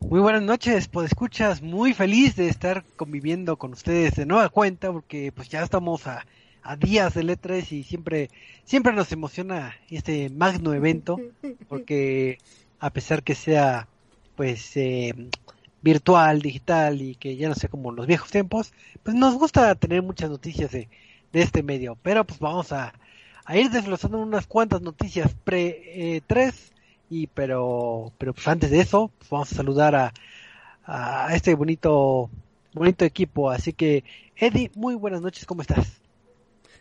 Muy buenas noches, pues escuchas, muy feliz de estar conviviendo con ustedes de nueva cuenta porque pues ya estamos a, a días del E3 y siempre siempre nos emociona este magno evento porque a pesar que sea pues eh, virtual, digital y que ya no sé como los viejos tiempos, pues nos gusta tener muchas noticias de, de este medio, pero pues vamos a, a ir desglosando unas cuantas noticias pre 3 y pero pero pues antes de eso pues vamos a saludar a, a este bonito bonito equipo. Así que Eddie muy buenas noches cómo estás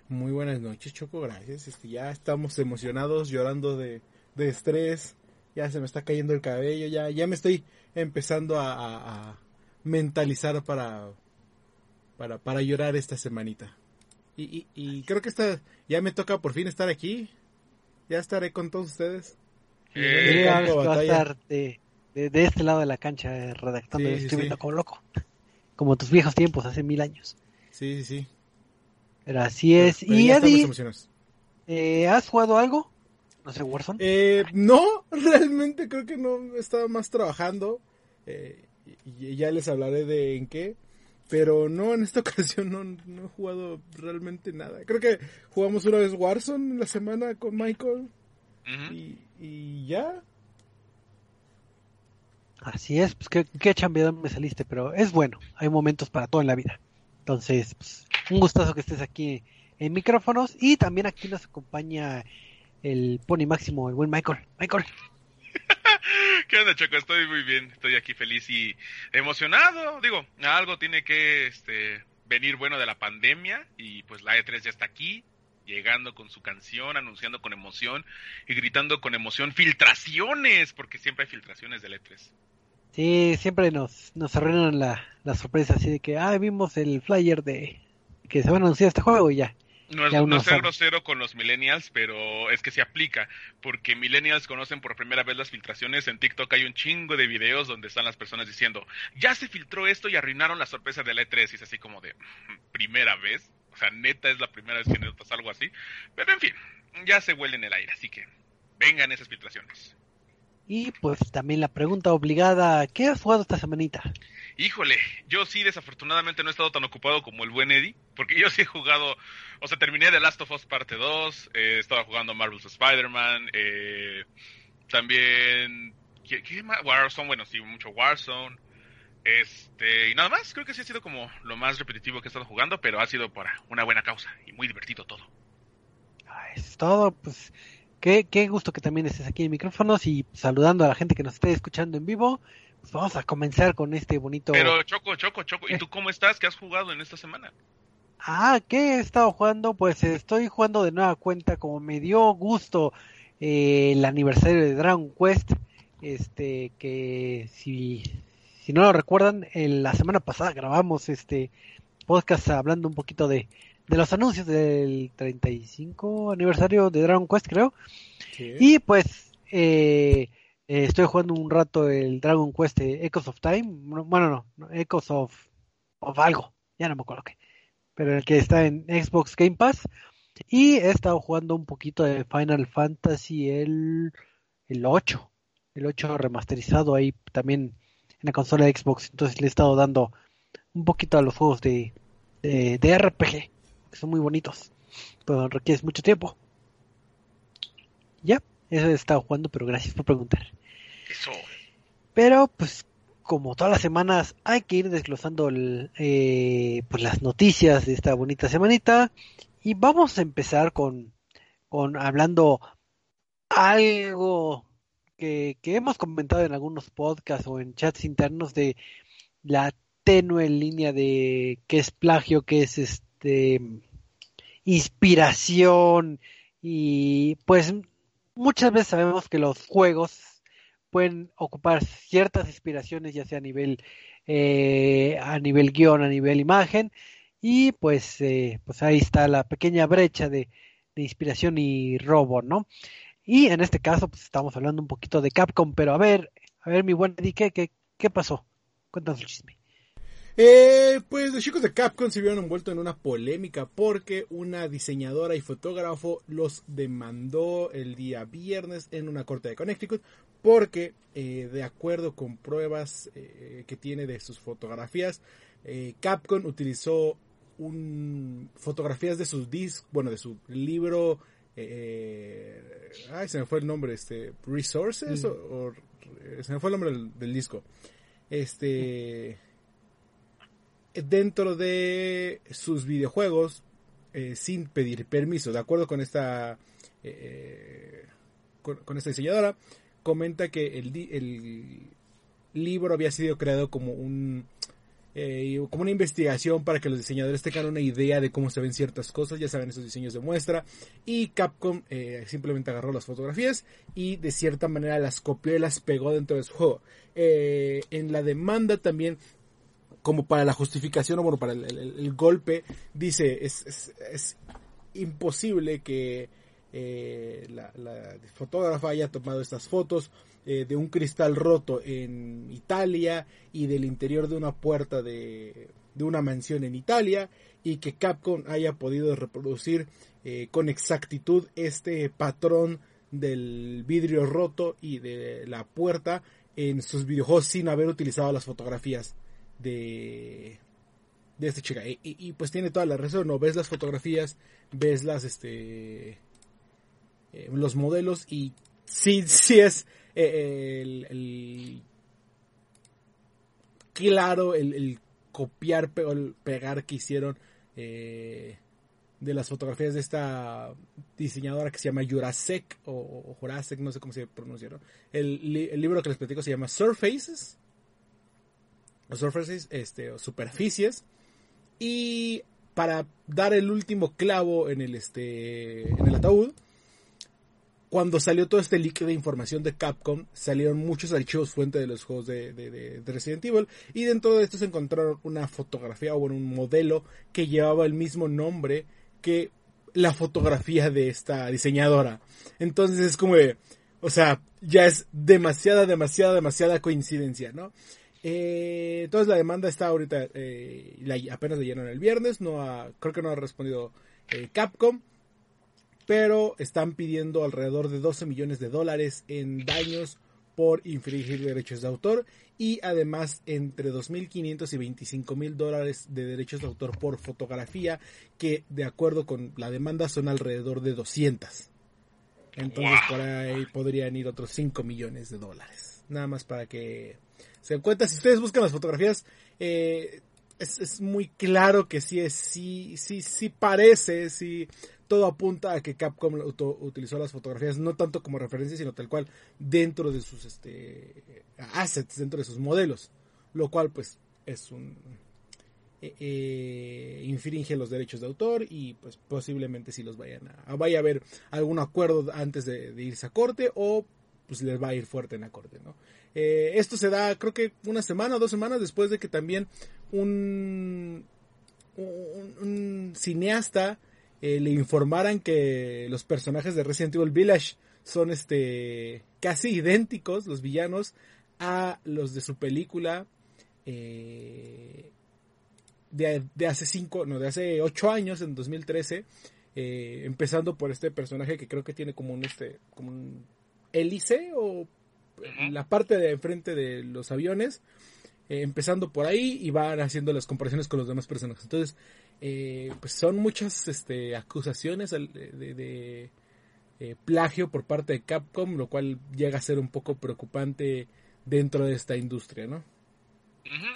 muy buenas noches Choco gracias. Este ya estamos emocionados llorando de, de estrés. Ya se me está cayendo el cabello ya ya me estoy empezando a, a, mentalizar para para para llorar esta semanita. Y, y, y creo que esta ya me toca por fin estar aquí. Ya estaré con todos ustedes eh, a estar de, de, de, este lado de la cancha eh, redactando sí, y escribiendo sí. como loco. Como tus viejos tiempos, hace mil años. Sí, sí, sí. Pero así es. Pero y Eddie, eh, ¿has jugado algo? No sé, Warzone. Eh, no, realmente creo que no. Estaba más trabajando. Eh, y ya les hablaré de en qué. Pero no, en esta ocasión no, no he jugado realmente nada. Creo que jugamos una vez Warzone en la semana con Michael. Uh -huh. y, y ya. Así es, pues qué, qué chambeador me saliste, pero es bueno, hay momentos para todo en la vida. Entonces, pues, un gustazo que estés aquí en micrófonos y también aquí nos acompaña el Pony Máximo, el buen Michael. Michael. ¿Qué onda, Choco? Estoy muy bien, estoy aquí feliz y emocionado. Digo, algo tiene que este, venir bueno de la pandemia y pues la E3 ya está aquí, llegando con su canción, anunciando con emoción y gritando con emoción filtraciones, porque siempre hay filtraciones del E3. Sí, siempre nos, nos arruinan la, la sorpresa así de que, ah, vimos el flyer de que se va a anunciar este juego y ya. No es, no ser grosero con los millennials, pero es que se aplica, porque millennials conocen por primera vez las filtraciones. En TikTok hay un chingo de videos donde están las personas diciendo, ya se filtró esto y arruinaron la sorpresa del E3. Y es así como de, primera vez. O sea, neta es la primera vez que notas algo así. Pero en fin, ya se huele en el aire, así que vengan esas filtraciones. Y pues también la pregunta obligada, ¿qué has jugado esta semanita? Híjole, yo sí desafortunadamente no he estado tan ocupado como el buen Eddie, porque yo sí he jugado, o sea, terminé The Last of Us parte 2, eh, estaba jugando Marvel's Spider-Man, eh, también, ¿qué, ¿qué, más? Warzone, bueno, sí, mucho Warzone, este, y nada más, creo que sí ha sido como lo más repetitivo que he estado jugando, pero ha sido para una buena causa y muy divertido todo. Ah, es todo, pues Qué, qué, gusto que también estés aquí en micrófonos y saludando a la gente que nos esté escuchando en vivo. Pues vamos a comenzar con este bonito. Pero Choco, Choco, Choco, ¿y tú cómo estás? ¿Qué has jugado en esta semana? Ah, ¿qué he estado jugando? Pues estoy jugando de nueva cuenta, como me dio gusto eh, el aniversario de Dragon Quest. Este, que si, si no lo recuerdan, en la semana pasada grabamos este podcast hablando un poquito de, de los anuncios del 35 aniversario de Dragon Quest, creo. Sí. Y pues eh, eh, estoy jugando un rato el Dragon Quest Echoes of Time. Bueno, no, no, Echoes of, of algo, ya no me acuerdo qué. Pero el que está en Xbox Game Pass. Y he estado jugando un poquito de Final Fantasy el, el 8. El 8 remasterizado ahí también en la consola de Xbox. Entonces le he estado dando un poquito a los juegos de, de, de RPG que son muy bonitos, pero requieres mucho tiempo. Ya, eso he estado jugando, pero gracias por preguntar. Eso. Pero, pues, como todas las semanas, hay que ir desglosando el, eh, pues, las noticias de esta bonita semanita. Y vamos a empezar con, con hablando algo que, hemos comentado en algunos podcasts o en chats internos de la tenue línea de qué es plagio, qué es este inspiración. Y pues muchas veces sabemos que los juegos pueden ocupar ciertas inspiraciones ya sea a nivel eh, a nivel guion a nivel imagen. Y pues eh, pues ahí está la pequeña brecha de, inspiración y robo no y en este caso pues estamos hablando un poquito de Capcom pero a ver a ver mi buen Eddie ¿qué, qué, qué pasó cuéntanos el chisme. Eh, pues los chicos de Capcom se vieron envueltos en una polémica porque una diseñadora y fotógrafo los demandó el día viernes en una corte de Connecticut porque eh, de acuerdo con pruebas eh, que tiene de sus fotografías, Capcom utilizó un, fotografías de sus discos, bueno, de su libro, ay, se me fue el nombre, este, Resources, mm. o, se me fue el nombre del disco. Este dentro de sus videojuegos eh, sin pedir permiso. De acuerdo con esta, eh, con, esta diseñadora, comenta que el, el, libro había sido creado como un eh, como una investigación para que los diseñadores tengan una idea de cómo se ven ciertas cosas, ya saben esos diseños de muestra, y Capcom simplemente agarró las fotografías y de cierta manera las copió y las pegó dentro de su juego. en la demanda también como para la justificación o bueno, para el, golpe, dice, es, es, imposible que eh, la, fotógrafa haya tomado estas fotos eh, de un cristal roto en Italia y del interior de una puerta de, de una mansión en Italia y que Capcom haya podido reproducir eh, con exactitud este patrón del vidrio roto y de la puerta en sus videojuegos sin haber utilizado las fotografías de, de esta chica. Y, pues tiene toda la razón, ¿no? Ves las fotografías, ves las, este, eh, los modelos y sí, sí es eh, el, claro, el, copiar o el pegar que hicieron eh, de las fotografías de esta diseñadora que se llama Jurasek o, Jurasek, no sé cómo se pronuncia, el, el libro que les platico se llama Surfaces surfaces, este, superficies. Y para dar el último clavo en el, este, en el ataúd, cuando salió todo este leak de información de Capcom, salieron muchos archivos fuente de los juegos de, Resident Evil y dentro de estos encontraron una fotografía o un modelo que llevaba el mismo nombre que la fotografía de esta diseñadora. Entonces es como, o sea, ya es demasiada, demasiada, demasiada coincidencia, ¿no? Eh, entonces la demanda está ahorita, eh, la, apenas le llenan el viernes, no ha, creo que no ha respondido eh, Capcom, pero están pidiendo alrededor de 12 millones de dólares en daños por infringir derechos de autor y además entre 2.500 y 25.000 dólares de derechos de autor por fotografía que de acuerdo con la demanda son alrededor de 200. Entonces por ahí podrían ir otros 5 millones de dólares. Nada más para que se dan cuenta, si ustedes buscan las fotografías, eh, es, muy claro que sí, es, sí, sí, sí parece, sí, todo apunta a que Capcom utilizó las fotografías no tanto como referencia, sino tal cual dentro de sus este, assets, dentro de sus modelos, lo cual pues es un... Eh, eh, infringe los derechos de autor y pues posiblemente si los vayan a, vaya a haber algún acuerdo antes de, irse a corte o pues les va a ir fuerte en la corte, ¿no? Eh, esto se da, creo que una semana o dos semanas después de que también un, un, cineasta eh, le informaran que los personajes de Resident Evil Village son este casi idénticos, los villanos, a los de su película eh, de, hace cinco, no, de hace ocho años, en 2013, empezando por este personaje que creo que tiene como un este, como un hélice o la parte de enfrente de los aviones, eh, empezando por ahí y van haciendo las comparaciones con los demás personajes. Entonces, eh, pues son muchas este, acusaciones de, eh, plagio por parte de Capcom, lo cual llega a ser un poco preocupante dentro de esta industria, ¿no?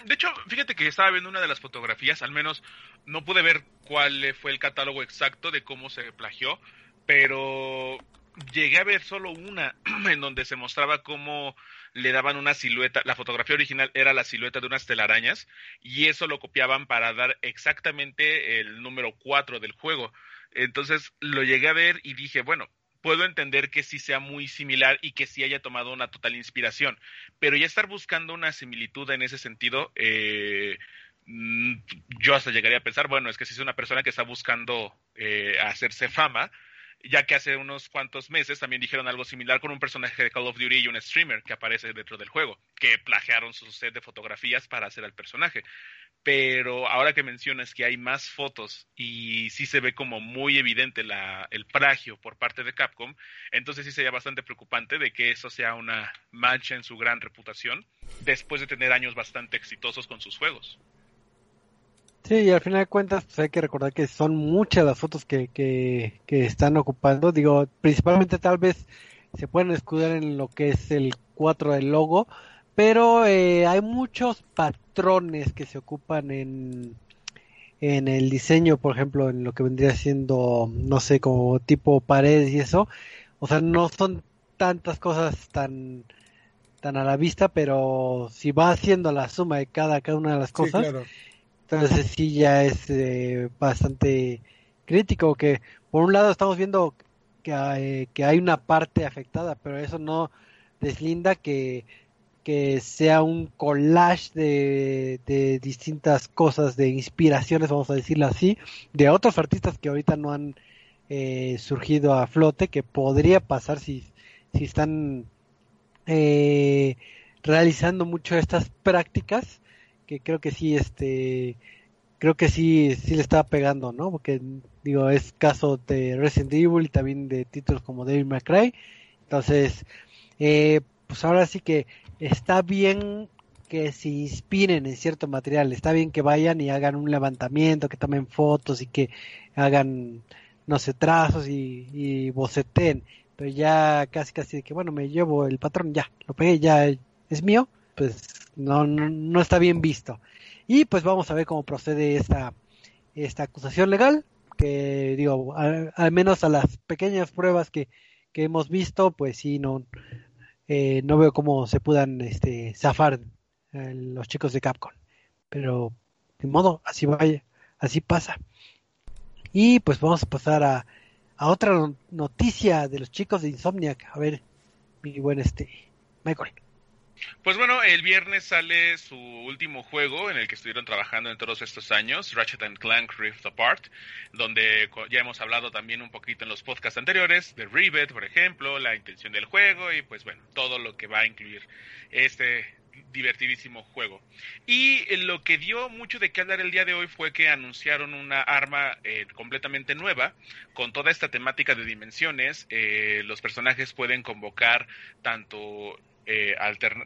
De hecho, fíjate que estaba viendo una de las fotografías, al menos no pude ver cuál fue el catálogo exacto de cómo se plagió, pero llegué a ver solo una en donde se mostraba cómo le daban una silueta, la fotografía original era la silueta de unas telarañas y eso lo copiaban para dar exactamente el número 4 del juego. Entonces lo llegué a ver y dije, bueno, puedo entender que sí sea muy similar y que sí haya tomado una total inspiración, pero ya estar buscando una similitud en ese sentido, eh, mm, yo hasta llegaría a pensar, bueno, es que si es una persona que está buscando eh, hacerse fama, ya que hace unos cuantos meses también dijeron algo similar con un personaje de Call of Duty y un streamer que aparece dentro del juego, que plagiaron su set de fotografías para hacer al personaje. Pero ahora que mencionas que hay más fotos y sí se ve como muy evidente la, el plagio por parte de Capcom, entonces sí sería bastante preocupante de que eso sea una mancha en su gran reputación después de tener años bastante exitosos con sus juegos. Sí, y al final de cuentas pues hay que recordar que son muchas las fotos que, que, que están ocupando. Digo, principalmente tal vez se pueden escudar en lo que es el 4 del logo, pero eh, hay muchos patrones que se ocupan en, en el diseño, por ejemplo, en lo que vendría siendo, no sé, como tipo paredes y eso. O sea, no son tantas cosas tan tan a la vista, pero si va haciendo la suma de cada, cada una de las cosas, sí, claro. Entonces sí ya es eh, bastante crítico que por un lado estamos viendo que hay, que hay una parte afectada, pero eso no deslinda que, que sea un collage de, de distintas cosas, de inspiraciones, vamos a decirlo así, de otros artistas que ahorita no han eh, surgido a flote, que podría pasar si, si están eh, realizando mucho estas prácticas que creo que sí este creo que sí sí le estaba pegando no porque digo es caso de Resident Evil y también de títulos como Devil May Cry. Entonces eh, pues ahora sí que está bien que se inspiren en cierto material. Está bien que vayan y hagan un levantamiento que tomen fotos y que hagan no sé trazos y, y boceten pero ya casi casi de que bueno me llevo el patrón ya lo pegué ya es mío pues no, no, no está bien visto y pues vamos a ver cómo procede esta esta acusación legal que digo al, al menos a las pequeñas pruebas que, que hemos visto pues sí no eh, no veo cómo se puedan este zafar eh, los chicos de Capcom pero de modo así vaya así pasa y pues vamos a pasar a a otra noticia de los chicos de Insomniac. A ver, mi buen este, Michael. Pues bueno, el viernes sale su último juego en el que estuvieron trabajando en todos estos años, Ratchet and Clank Rift Apart, donde ya hemos hablado también un poquito en los podcasts anteriores de Rivet, por ejemplo, la intención del juego y pues bueno, todo lo que va a incluir este divertidísimo juego. Y lo que dio mucho de qué hablar el día de hoy fue que anunciaron una arma eh, completamente nueva con toda esta temática de dimensiones. Eh, los personajes pueden convocar tanto eh,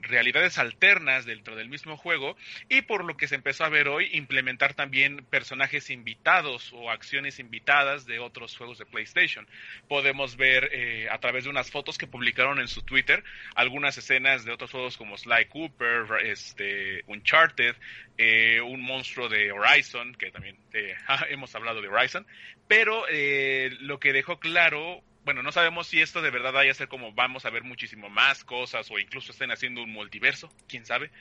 realidades alternas dentro del mismo juego y por lo que se empezó a ver hoy implementar también personajes invitados o acciones invitadas de otros juegos de PlayStation. Podemos ver eh, a través de unas fotos que publicaron en su Twitter algunas escenas de otros juegos como Sly Cooper, este, Uncharted, eh, un monstruo de Horizon, que también hemos hablado de Horizon, pero lo que dejó claro bueno, no sabemos si esto de verdad vaya a ser como vamos a ver muchísimo más cosas o incluso estén haciendo un multiverso, quién sabe.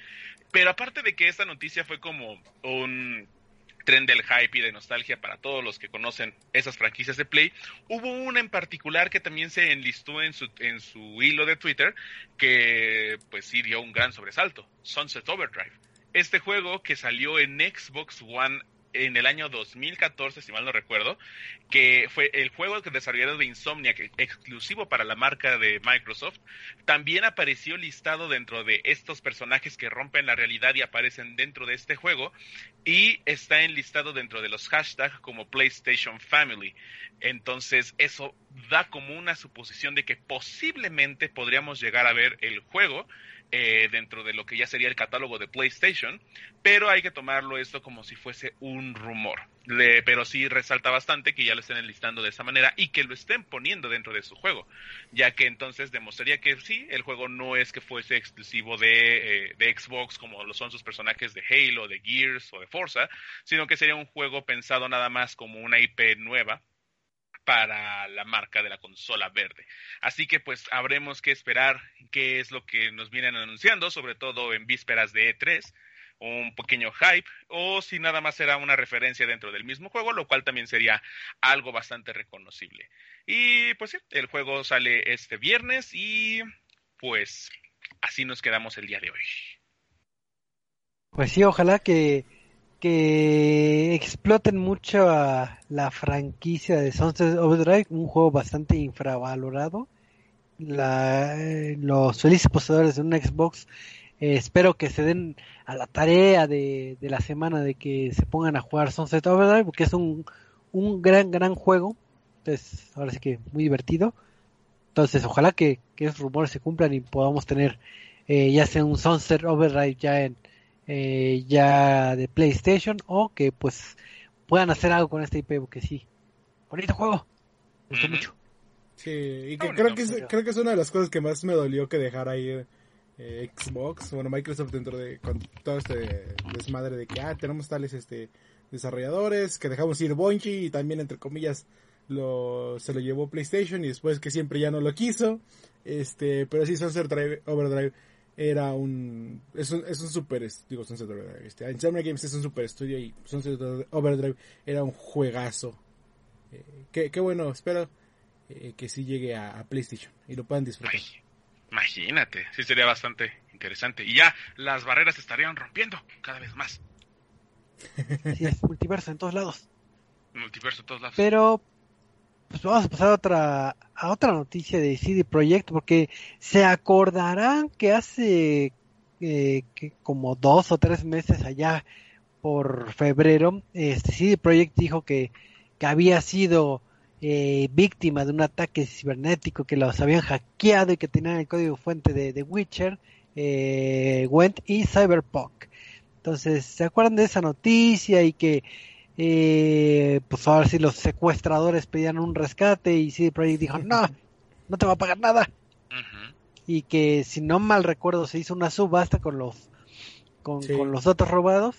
Pero aparte de que esta noticia fue como un tren del hype y de nostalgia para todos los que conocen esas franquicias de Play, hubo una en particular que también se enlistó en su, en su hilo de Twitter que pues sí dio un gran sobresalto, Sunset Overdrive. Este juego que salió en Xbox One en el año 2014, si mal no recuerdo, que fue el juego desarrollado de Insomnia, exclusivo para la marca de Microsoft, también apareció listado dentro de estos personajes que rompen la realidad y aparecen dentro de este juego, y está enlistado dentro de los hashtags como PlayStation Family. Entonces, eso da como una suposición de que posiblemente podríamos llegar a ver el juego eh, dentro de lo que ya sería el catálogo de PlayStation, pero hay que tomarlo esto como si fuese un rumor. Pero sí resalta bastante que ya lo estén enlistando de esa manera y que lo estén poniendo dentro de su juego, ya que entonces demostraría que sí, el juego no es que fuese exclusivo de, eh, de Xbox como lo son sus personajes de Halo, de Gears o de Forza, sino que sería un juego pensado nada más como una IP nueva para la marca de la consola verde. Así que pues habremos que esperar qué es lo que nos vienen anunciando, sobre todo en vísperas de E3, un pequeño hype, o si nada más será una referencia dentro del mismo juego, lo cual también sería algo bastante reconocible. Y pues sí, el juego sale este viernes y pues así nos quedamos el día de hoy. Pues sí, ojalá que que exploten mucho a la franquicia de Sunset Overdrive, un juego bastante infravalorado. La, eh, los felices poseedores de un Xbox eh, espero que se den a la tarea de, de, la semana de que se pongan a jugar Sunset Overdrive porque es un, un gran gran juego entonces ahora sí que muy divertido entonces ojalá que, que esos rumores se cumplan y podamos tener eh, ya sea un Sunset Overdrive ya en eh, ya de PlayStation o que pues puedan hacer algo con este IP porque sí. Bonito juego. Me gustó mucho. Sí y que creo que es, creo que es una de las cosas que más me dolió que dejar ahí eh, Xbox, bueno, Microsoft dentro de con todo este desmadre de que ah, tenemos tales este desarrolladores, que dejamos ir Bungie y también entre comillas lo se lo llevó PlayStation y después que siempre ya no lo quiso. Este, pero sí Sunset Drive, Overdrive era un es un, es un super digo Sunset Overdrive, este, Insomnia Games es un super estudio y Sunset Overdrive era un juegazo. Eh, qué, qué bueno, espero eh, que sí llegue a, a, PlayStation y lo puedan disfrutar. Ay. Imagínate, sí sería bastante interesante. Y ya las barreras se estarían rompiendo cada vez más. Sí, es multiverso en todos lados. Multiverso en todos lados. Pero, pues vamos a pasar a otra, a otra noticia de CD Projekt, porque se acordarán que hace eh, como dos o tres meses allá por febrero, este CD Projekt dijo que, que había sido eh, víctima de un ataque cibernético que los habían hackeado y que tenían el código fuente de, de Witcher, eh, Went y Cyberpunk. Entonces, ¿se acuerdan de esa noticia y que eh, pues ahora sí los secuestradores pedían un rescate y CD Projekt dijo, no, no te va a pagar nada. Uh -huh. Y que si no mal recuerdo se hizo una subasta con los con, Sí. con los datos robados.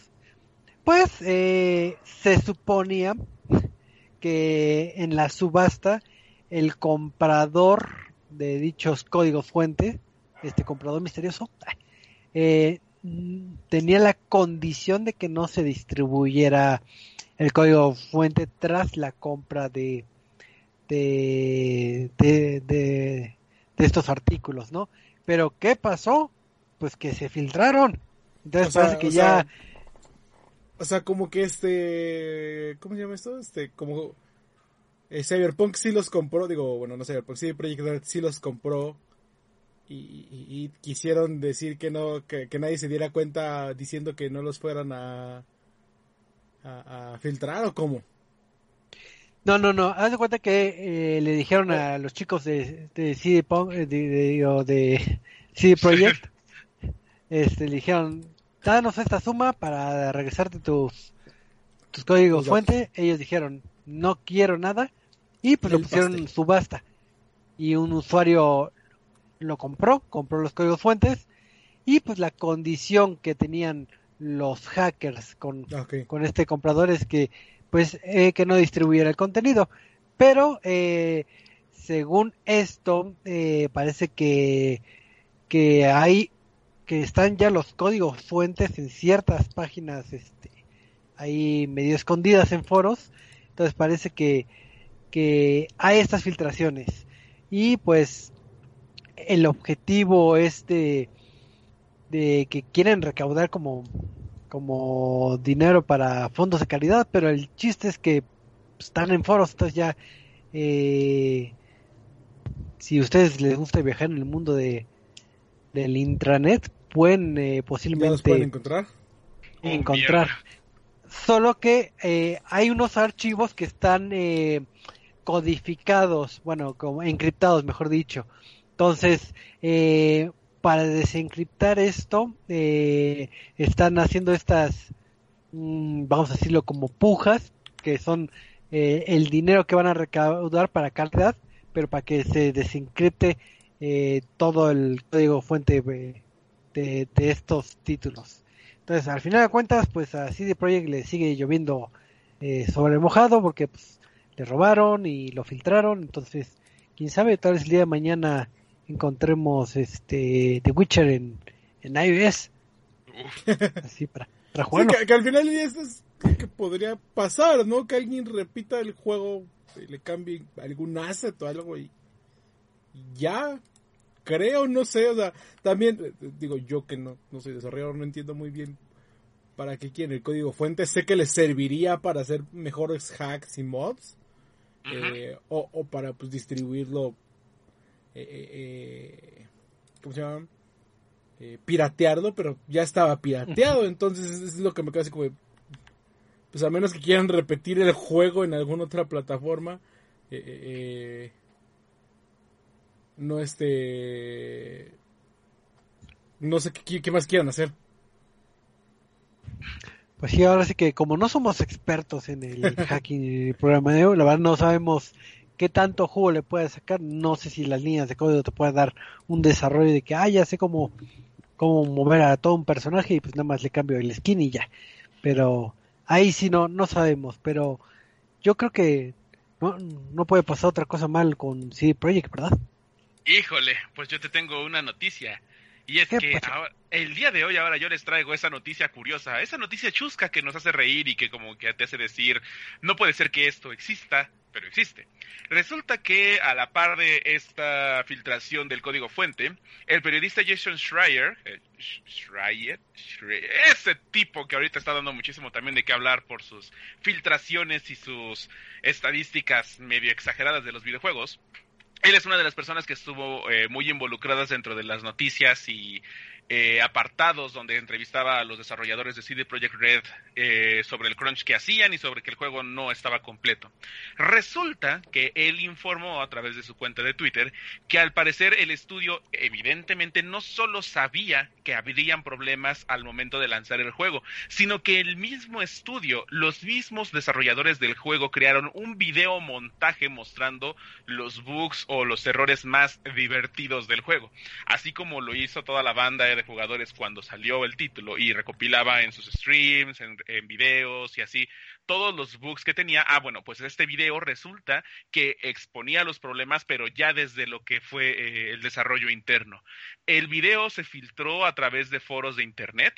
Pues eh, se suponía que en la subasta el comprador de dichos códigos fuente, este comprador misterioso, eh, tenía la condición de que no se distribuyera el código fuente tras la compra de de, de, de, de estos artículos, ¿no? Pero ¿qué pasó? Pues que se filtraron. Entonces O sea, parece que o ya sea, O sea, como que este. ¿Cómo se llama esto? Este, como. eh, Cyberpunk sí los compró, digo, bueno, no Cyberpunk, sí, Project Red sí los compró. Y, y- y quisieron decir que no, que, que nadie se diera cuenta diciendo que no los fueran a. a, a filtrar o cómo. No, no, no. Haz de cuenta que eh, le dijeron a los chicos de, de CD, Punk- eh, de, de, CD Projekt, este, le dijeron, danos esta suma para regresarte tus, tus códigos fuente. Ellos dijeron, no quiero nada. Y pues lo pusieron en subasta. Y un usuario lo compró, compró los códigos fuentes. Y pues la condición que tenían los hackers con, Ah, con este comprador es que pues eh, que no distribuyera el contenido. Pero eh, según esto eh, parece que que hay que están ya los códigos fuentes en ciertas páginas este ahí medio escondidas en foros. Entonces parece que que hay estas filtraciones. Y pues el objetivo es de de que quieren recaudar como como dinero para fondos de caridad, pero el chiste es que están en foros, entonces ya eh, si a ustedes les gusta viajar en el mundo de del intranet, pueden eh, ¿Ya los posiblemente pueden encontrar? Oh, encontrar. Solo que eh, hay unos archivos que están eh, codificados, bueno, como encriptados, mejor dicho. Entonces, eh, para desencriptar esto, eh, están haciendo estas, mm, vamos a decirlo como pujas, que son eh, el dinero que van a recaudar para calidad, pero para que se desencripte eh, todo el código fuente de, estos títulos. Entonces, al final de cuentas, pues a CD Projekt le sigue lloviendo eh, sobre mojado porque pues, le robaron y lo filtraron. Entonces, quién sabe, tal vez el día de mañana encontremos este The Witcher en, en iOS, así para, para Sí, jugarlo. que, que al final eso es lo que podría pasar, ¿no? Que alguien repita el juego, y le cambie algún asset o algo y y ya, creo, no sé, o sea, también, eh, digo yo que no, no soy desarrollador, no entiendo muy bien para qué quieren el código fuente. Sé que les serviría para hacer mejores hacks y mods. Eh, o, para pues distribuirlo. Eh, eh, ¿Cómo se llama? piratearlo, pero ya estaba pirateado. Entonces es lo que me queda así como. Pues a menos que quieran repetir el juego en alguna otra plataforma. no este. No sé qué, qué más quieran hacer. Pues sí, ahora sí que como no somos expertos en el hacking y el programador, la verdad no sabemos qué tanto juego le puede sacar. No sé si las líneas de código te pueden dar un desarrollo de que, ah, ya sé cómo, cómo mover a todo un personaje y pues nada más le cambio el skin y ya. Pero ahí sí no, no sabemos. Pero yo creo que no, no puede pasar otra cosa mal con CD Projekt, ¿verdad? Híjole, pues yo te tengo una noticia. Y es que el día de hoy ahora yo les traigo esa noticia curiosa, esa noticia chusca que nos hace reír y que como que te hace decir, no puede ser que esto exista, pero existe. Resulta que a la par de esta filtración del código fuente, el periodista Jason Schreier, eh, ese tipo que ahorita está dando muchísimo también de qué hablar por sus filtraciones y sus estadísticas medio exageradas de los videojuegos, él es una de las personas que estuvo eh, muy involucradas dentro de las noticias y eh, apartados donde entrevistaba a los desarrolladores de CD Projekt Red eh, sobre el crunch que hacían y sobre que el juego no estaba completo. Resulta que él informó a través de su cuenta de Twitter que al parecer el estudio evidentemente no solo sabía que habrían problemas al momento de lanzar el juego, sino que el mismo estudio, los mismos desarrolladores del juego crearon un video montaje mostrando los bugs o los errores más divertidos del juego, así como lo hizo toda la banda de jugadores cuando salió el título y recopilaba en sus streams, en, videos y así todos los bugs que tenía. Ah, bueno, pues este video resulta que exponía los problemas, pero ya desde lo que fue eh, el desarrollo interno. El video se filtró a través de foros de internet,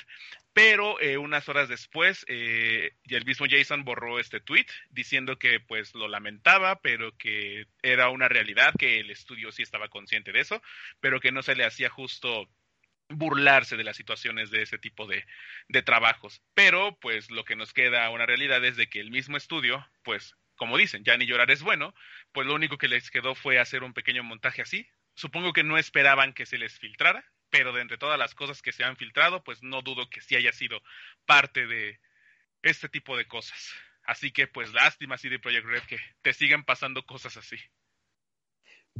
pero eh, unas horas después eh, el mismo Jason borró este tweet diciendo que pues lo lamentaba, pero que era una realidad, que el estudio sí estaba consciente de eso, pero que no se le hacía justo burlarse de las situaciones de ese tipo de, trabajos. Pero, pues, lo que nos queda una realidad es de que el mismo estudio, pues, como dicen, ya ni llorar es bueno, pues lo único que les quedó fue hacer un pequeño montaje así. Supongo que no esperaban que se les filtrara, pero de entre todas las cosas que se han filtrado, pues no dudo que sí haya sido parte de este tipo de cosas. Así que pues lástima CD Projekt Red que te sigan pasando cosas así.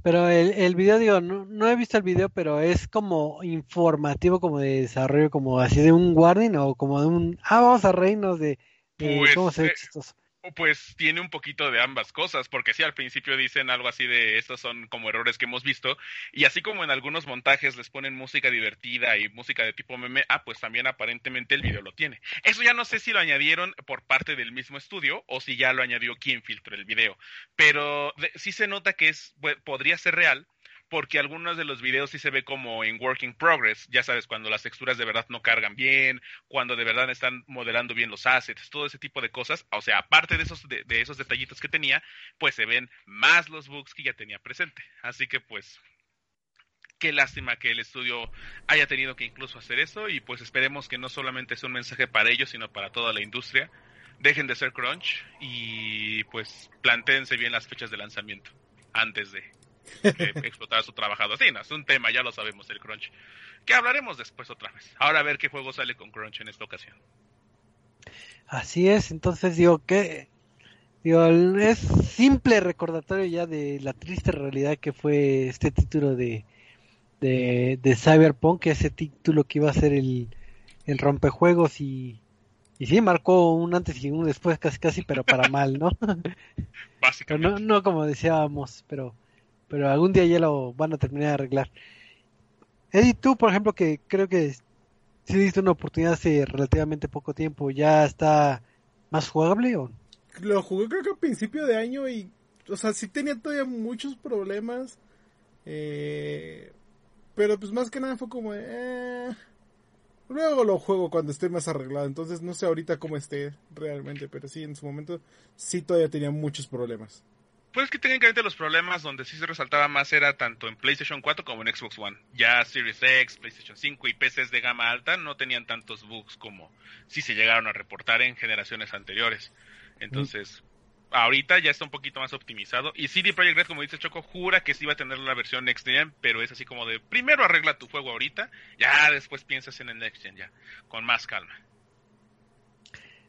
Pero el, el video, digo, no, no he visto el video, pero es como informativo, como de desarrollo, como así de un warning o como de un, ah, vamos a reírnos de, pues, cómo se ve eh, chistoso. Pues tiene un poquito de ambas cosas, porque sí, al principio dicen algo así de estos son como errores que hemos visto, y así como en algunos montajes les ponen música divertida y música de tipo meme, ah, pues también aparentemente el video lo tiene. Eso ya no sé si lo añadieron por parte del mismo estudio o si ya lo añadió quien filtró el video, pero sí se nota que es podría ser real porque algunos de los videos sí se ve como en working progress, ya sabes, cuando las texturas de verdad no cargan bien, cuando de verdad están modelando bien los assets, todo ese tipo de cosas, o sea, aparte de esos, de, esos detallitos que tenía, pues se ven más los bugs que ya tenía presente. Así que pues qué lástima que el estudio haya tenido que incluso hacer eso y pues esperemos que no solamente sea un mensaje para ellos, sino para toda la industria. Dejen de ser crunch y pues plantéense bien las fechas de lanzamiento antes de explotar a su trabajador. Sí, no, es un tema, ya lo sabemos, el crunch. Que hablaremos después otra vez. Ahora a ver qué juego sale con crunch en esta ocasión. Así es, entonces digo que digo, es simple recordatorio ya de la triste realidad que fue este título de, de, de Cyberpunk, ese título que iba a ser el, el rompejuegos y, y sí, marcó un antes y un después casi casi, pero para mal, ¿no? Básicamente. no, no como decíamos, pero pero algún día ya lo van a terminar de arreglar. Eddie, tú, por ejemplo, que creo que si diste una oportunidad hace relativamente poco tiempo, ¿ya está más jugable o? Lo jugué creo que a principio de año y, o sea, sí tenía todavía muchos problemas, eh, pero pues más que nada fue como, eh, luego lo juego cuando esté más arreglado, entonces no sé ahorita cómo esté realmente, pero sí, en su momento sí todavía tenía muchos problemas. Pues que técnicamente los problemas donde sí se resaltaba más era tanto en PlayStation 4 como en Xbox One. Ya Series X, PlayStation 5 y PCs de gama alta no tenían tantos bugs como sí se llegaron a reportar en generaciones anteriores. Entonces, ahorita ya está un poquito más optimizado. Y CD Projekt Red, como dice Choco, jura que sí va a tener la versión Next Gen, pero es así como de primero arregla tu juego ahorita, ya después piensas en el Next Gen, ya, con más calma.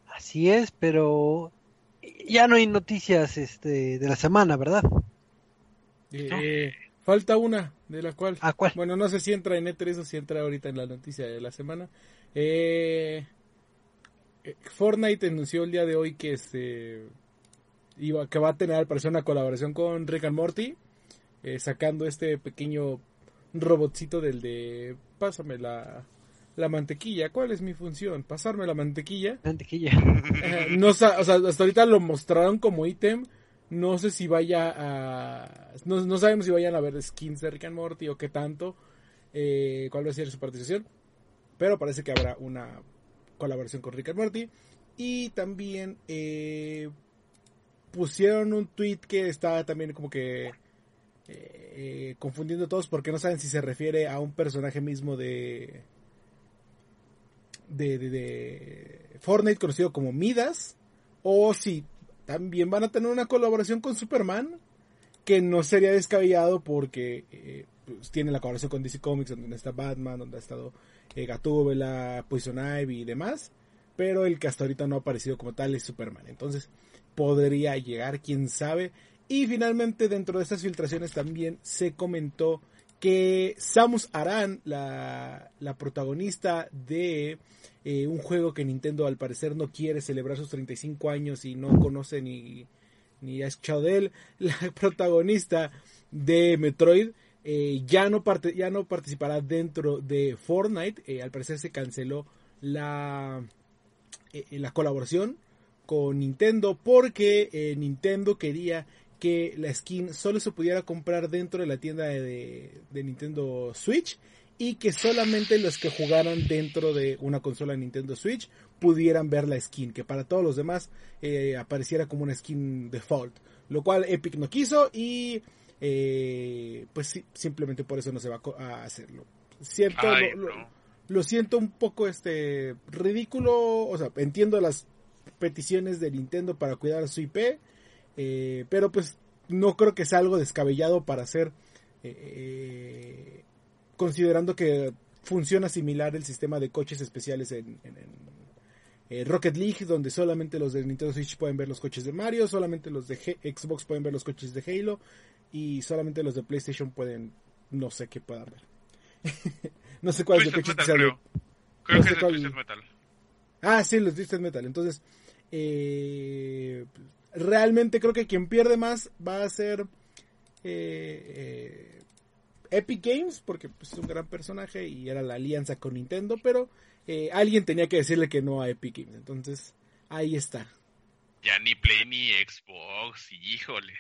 Así es, pero ya no hay noticias este de la semana, ¿verdad? Eh, falta una, de la cual, ¿A cuál? Bueno, no sé si entra en E3 o si entra ahorita en la noticia de la semana. Eh, eh, Fortnite anunció el día de hoy que este iba, que va a tener al parecer una colaboración con Rick and Morty, eh, sacando este pequeño robotcito del de pásame la, la mantequilla. ¿Cuál es mi función? Pasarme la mantequilla. Mantequilla. Eh, no, o sea, hasta ahorita lo mostraron como ítem. No sé si vaya a. No, no sabemos si vayan a ver skins de Rick and Morty o qué tanto. eh, cuál va a ser su participación. Pero parece que habrá una colaboración con Rick and Morty. Y también eh, pusieron un tweet que estaba también como que. eh, eh, confundiendo a todos porque no saben si se refiere a un personaje mismo de de, Fortnite conocido como Midas o si también van a tener una colaboración con Superman que no sería descabellado porque eh, pues, tiene la colaboración con DC Comics donde está Batman, donde ha estado eh, Gatúbela, Poison Ivy y demás pero el que hasta ahorita no ha aparecido como tal es Superman. Entonces podría llegar, quién sabe. Y finalmente dentro de estas filtraciones también se comentó que Samus Aran, la, protagonista de eh, un juego que Nintendo al parecer no quiere celebrar sus 35 años y no conoce ni, ni ha escuchado de él, la protagonista de Metroid, eh, ya, no parte, ya no participará dentro de Fortnite, eh, al parecer se canceló la, la colaboración con Nintendo porque Nintendo quería que la skin solo se pudiera comprar dentro de la tienda de, de- de Nintendo Switch y que solamente los que jugaran dentro de una consola Nintendo Switch pudieran ver la skin, que para todos los demás eh, apareciera como una skin default, lo cual Epic no quiso y eh, pues sí, simplemente por eso no se va a hacerlo. Siento, Ay, lo- lo- siento un poco este ridículo, o sea, entiendo las peticiones de Nintendo para cuidar su IP, eh, pero pues no creo que sea algo descabellado para hacer, eh, eh, considerando que funciona similar el sistema de coches especiales en, en- en, eh, Rocket League, donde solamente los de Nintendo Switch pueden ver los coches de Mario, solamente los de G- Xbox pueden ver los coches de Halo y solamente los de PlayStation pueden, no sé qué puedan ver. no sé cuál es el coche Metal, creo. Creo no que es de cuál- Metal. Ah, sí, los Twisted Metal. Entonces, eh, realmente creo que quien pierde más va a ser eh, eh, Epic Games, porque pues, es un gran personaje y era la alianza con Nintendo, pero eh, alguien tenía que decirle que no a Epic Games. Entonces, ahí está. Ya ni Play ni Xbox, híjole.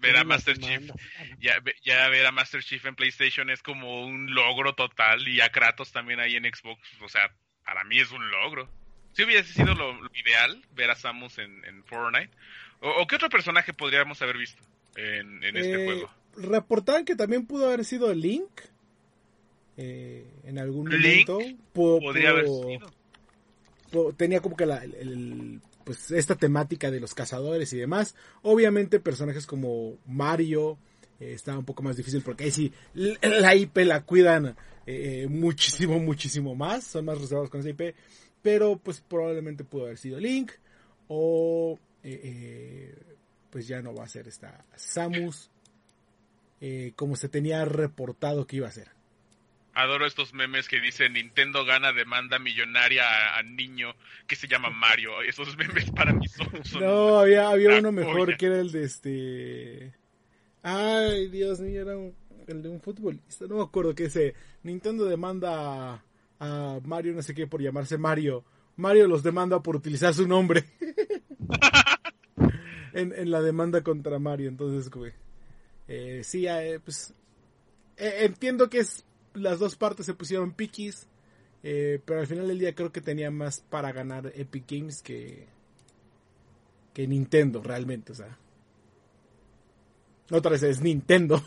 Ver a Master. Chief, ya, ya ver a Master Chief en PlayStation es como un logro total y a Kratos también ahí en Xbox, o sea, para mí es un logro. Si hubiese sido lo, lo ideal ver a Samus en, en Fortnite. O, o qué otro personaje podríamos haber visto en, en este Eh, juego? Reportaban que también pudo haber sido Link. eh, en algún Link momento Pudo- Podría haber sido. tenía como que la, el- el- pues esta temática de los cazadores y demás. Obviamente personajes como Mario eh, está un poco más difícil porque ahí sí la IP la cuidan eh, muchísimo, muchísimo más. Son más reservados con esa IP. Pero pues probablemente pudo haber sido Link o eh, eh, pues ya no va a ser esta Samus eh, como se tenía reportado que iba a ser. Adoro estos memes que dicen Nintendo gana demanda millonaria a, a niño que se llama Mario. Esos memes para mí son... son No, había, había uno mejor que era el de este. Ay, Dios mío, era un- el de un futbolista. No me acuerdo que ese. Nintendo demanda a, a Mario, no sé qué, por llamarse Mario. Mario los demanda por utilizar su nombre. en, en la demanda contra Mario. Entonces, güey. Eh, sí, eh, pues. eh, entiendo que es, las dos partes se pusieron piquis. eh, pero al final del día creo que tenía más para ganar Epic Games que, que Nintendo realmente, o sea. Otra vez es Nintendo.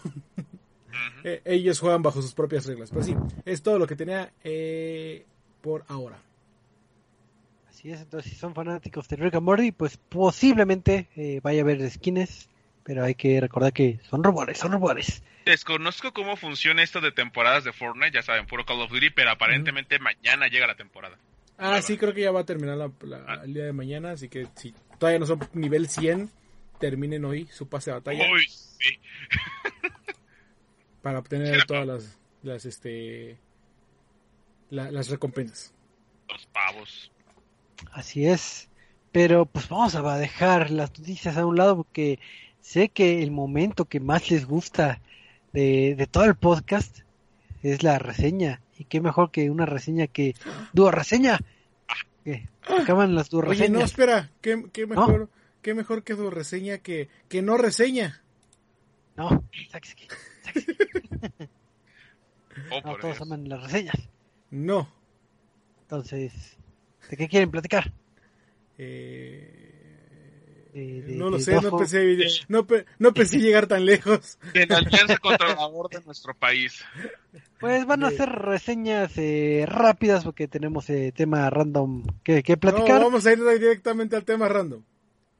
Ellos juegan bajo sus propias reglas. Pero sí, es todo lo que tenía eh, por ahora. Así es, entonces si son fanáticos de Rick and Morty, pues posiblemente eh, vaya a haber skins, pero hay que recordar que son rumores, son rumores. Desconozco cómo funciona esto de temporadas de Fortnite, ya saben, puro Call of Duty, pero aparentemente mañana llega la temporada. Ah, sí, creo que ya va a terminar la- la- Ah. el día de mañana, así que si todavía no son nivel 100, terminen hoy su pase de batalla Uy, sí. para obtener todas las, las este la- las recompensas. Los pavos. Así es. Pero pues vamos a dejar las noticias a un lado porque sé que el momento que más les gusta de, de todo el podcast es la reseña. Y qué mejor que una reseña que dúo reseña. Que acaban las dúo Oye, no, reseñas. espera, qué, qué mejor, qué mejor que tu reseña que, que no reseña. No, sáquese aquí, sáquese. Oh, No, todos Dios. aman las reseñas. No. Entonces, ¿de qué quieren platicar? Eh, De- de- no lo sé, no pensé, no, no pensé llegar tan lejos. De la alianza controlador de nuestro país. Pues van a ser reseñas eh, rápidas porque tenemos eh, tema random que, que No, platicar. vamos a ir directamente al tema random.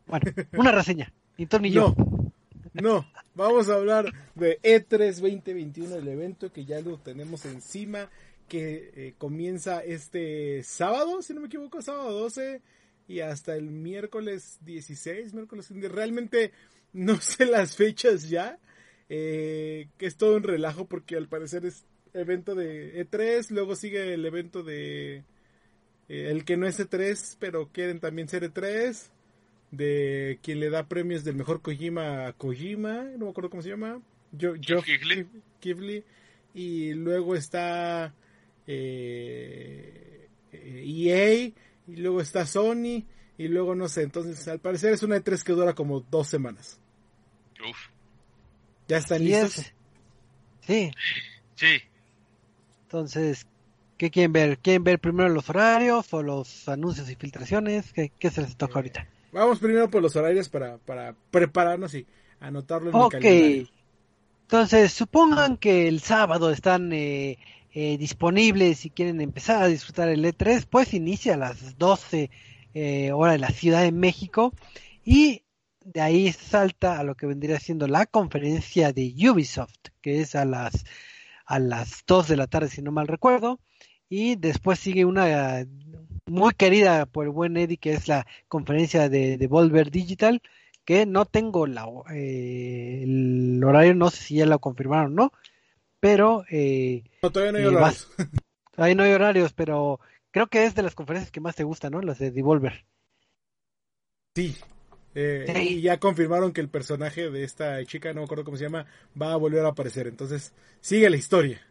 Bueno, una reseña. Ni tú ni yo. No, no, vamos a hablar de E E3 2021, el evento que ya lo tenemos encima, que eh, comienza este sábado, si no me equivoco, sábado 12 y hasta el miércoles 16, miércoles realmente no sé las fechas ya, eh, que es todo un relajo porque al parecer es evento de E3, luego sigue el evento de eh, el que no es E3, pero quieren también ser E3 de quien le da premios del mejor Kojima a Kojima, no me acuerdo cómo se llama, Yo, Keighley, y luego está eh, eh, EA, y luego está Sony, y luego no sé, entonces al parecer es una E3 que dura como dos semanas. Uf. ¿Ya están Así listos? es. Sí, Sí. entonces, ¿qué quieren ver? ¿Quieren ver primero los horarios o los anuncios y filtraciones? ¿Qué, qué se les toca ahorita? Vamos primero por los horarios para, para prepararnos y anotarlo en el Ok, calendario. entonces supongan que el sábado están eh, eh, disponibles y quieren empezar a disfrutar el E3, pues inicia a las 12 eh, hora de la Ciudad de México y de ahí salta a lo que vendría siendo la conferencia de Ubisoft, que es a las a las 2 de la tarde si no mal recuerdo, y después sigue una eh, muy querida por el buen Eddie que es la conferencia de Devolver Digital, que no tengo la, eh, el horario, no sé si ya lo confirmaron o no, pero eh, No, todavía no hay y horarios. ahí no hay horarios, pero creo que es de las conferencias que más te gustan, ¿no? Las de Devolver. Sí. Eh, Sí. Y ya confirmaron que el personaje de esta chica, no me acuerdo cómo se llama, va a volver a aparecer. Entonces, sigue la historia.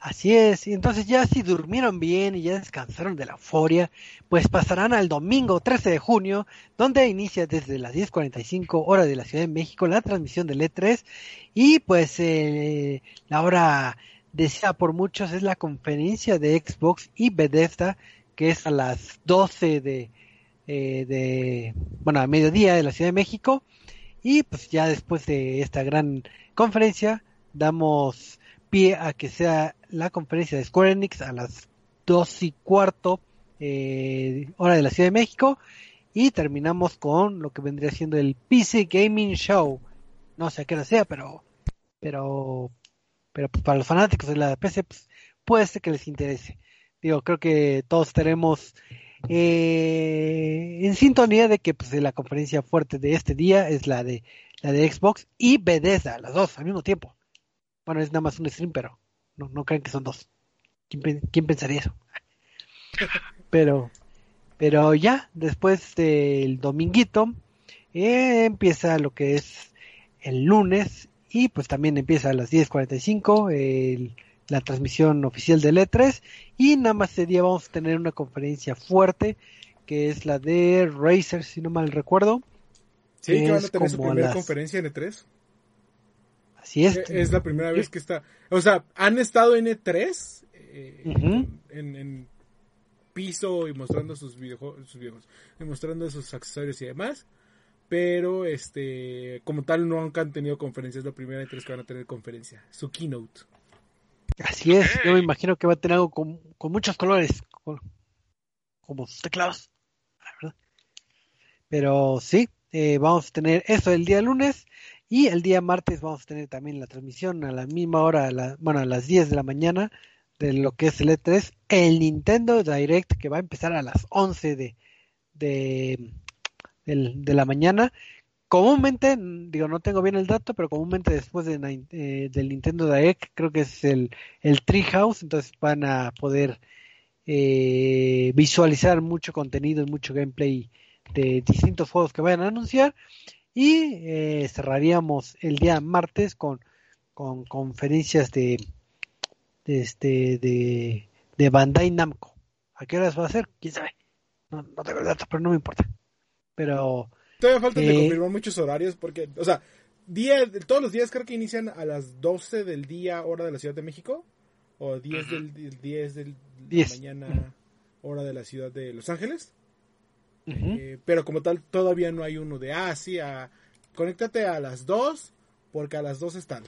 Así es, y entonces ya si durmieron bien y ya descansaron de la euforia, pues pasarán al domingo 13 de junio, donde inicia desde las 10.45 hora de la Ciudad de México la transmisión del E3 y pues eh, la hora deseada por muchos es la conferencia de Xbox y Bethesda, que es a las 12 de, eh, de bueno, a mediodía de la Ciudad de México y pues ya después de esta gran conferencia damos pie a que sea la conferencia de Square Enix a las dos y cuarto eh, hora de la Ciudad de México y terminamos con lo que vendría siendo el PC Gaming Show. No sé a qué hora sea, pero pero pero pues, para los fanáticos de la PC pues, puede ser que les interese. Digo, creo que todos estaremos eh, en sintonía de que pues la conferencia fuerte de este día es la de la de Xbox y Bethesda, las dos al mismo tiempo. Bueno, es nada más un stream, pero no, no creen que son dos. ¿Quién, quién pensaría eso? Pero, pero ya, después del dominguito, eh, empieza lo que es el lunes y pues también empieza a las 10.45 el- la transmisión oficial del E3 y nada más ese día vamos a tener una conferencia fuerte que es la de Razer, si no mal recuerdo. Sí, que van a Es tener su como primera las- conferencia en E3. Así es. Eh, Es la primera vez que está. O sea, han estado en E3 eh, Ujú. en, en piso y mostrando sus videojuegos, sus videojuegos, y mostrando sus accesorios y demás. pero este como tal nunca han tenido conferencias, es la primera E3 que van a tener conferencia, su keynote. Así es, yo me imagino que va a tener algo con, con muchos colores, con- como sus teclados. ¿verdad? Pero sí, eh, vamos a tener eso el día lunes y el día martes vamos a tener también la transmisión a la misma hora, a bueno, a las 10 de la mañana de lo que es el E3, el Nintendo Direct que va a empezar a las 11 de, de, de la mañana. Comúnmente, digo, no tengo bien el dato, pero comúnmente después de, eh, del Nintendo Direct, creo que es el, el Treehouse, entonces van a poder eh, visualizar mucho contenido y mucho gameplay de distintos juegos que vayan a anunciar. Y eh, cerraríamos el día martes con, con conferencias de, de este de, de Bandai Namco. ¿A qué horas va a ser? ¿Quién sabe? No, no tengo el dato, pero no me importa. Pero Todavía faltan de Eh, confirmar muchos horarios porque, o sea, día, todos los días creo que inician a las 12 del día hora de la Ciudad de México o 10 Ujú. del, del 10 de la 10. mañana hora de la Ciudad de Los Ángeles. Eh, pero como tal todavía no hay uno de, ah, sí, a, conéctate a las 2 porque a las 2 están.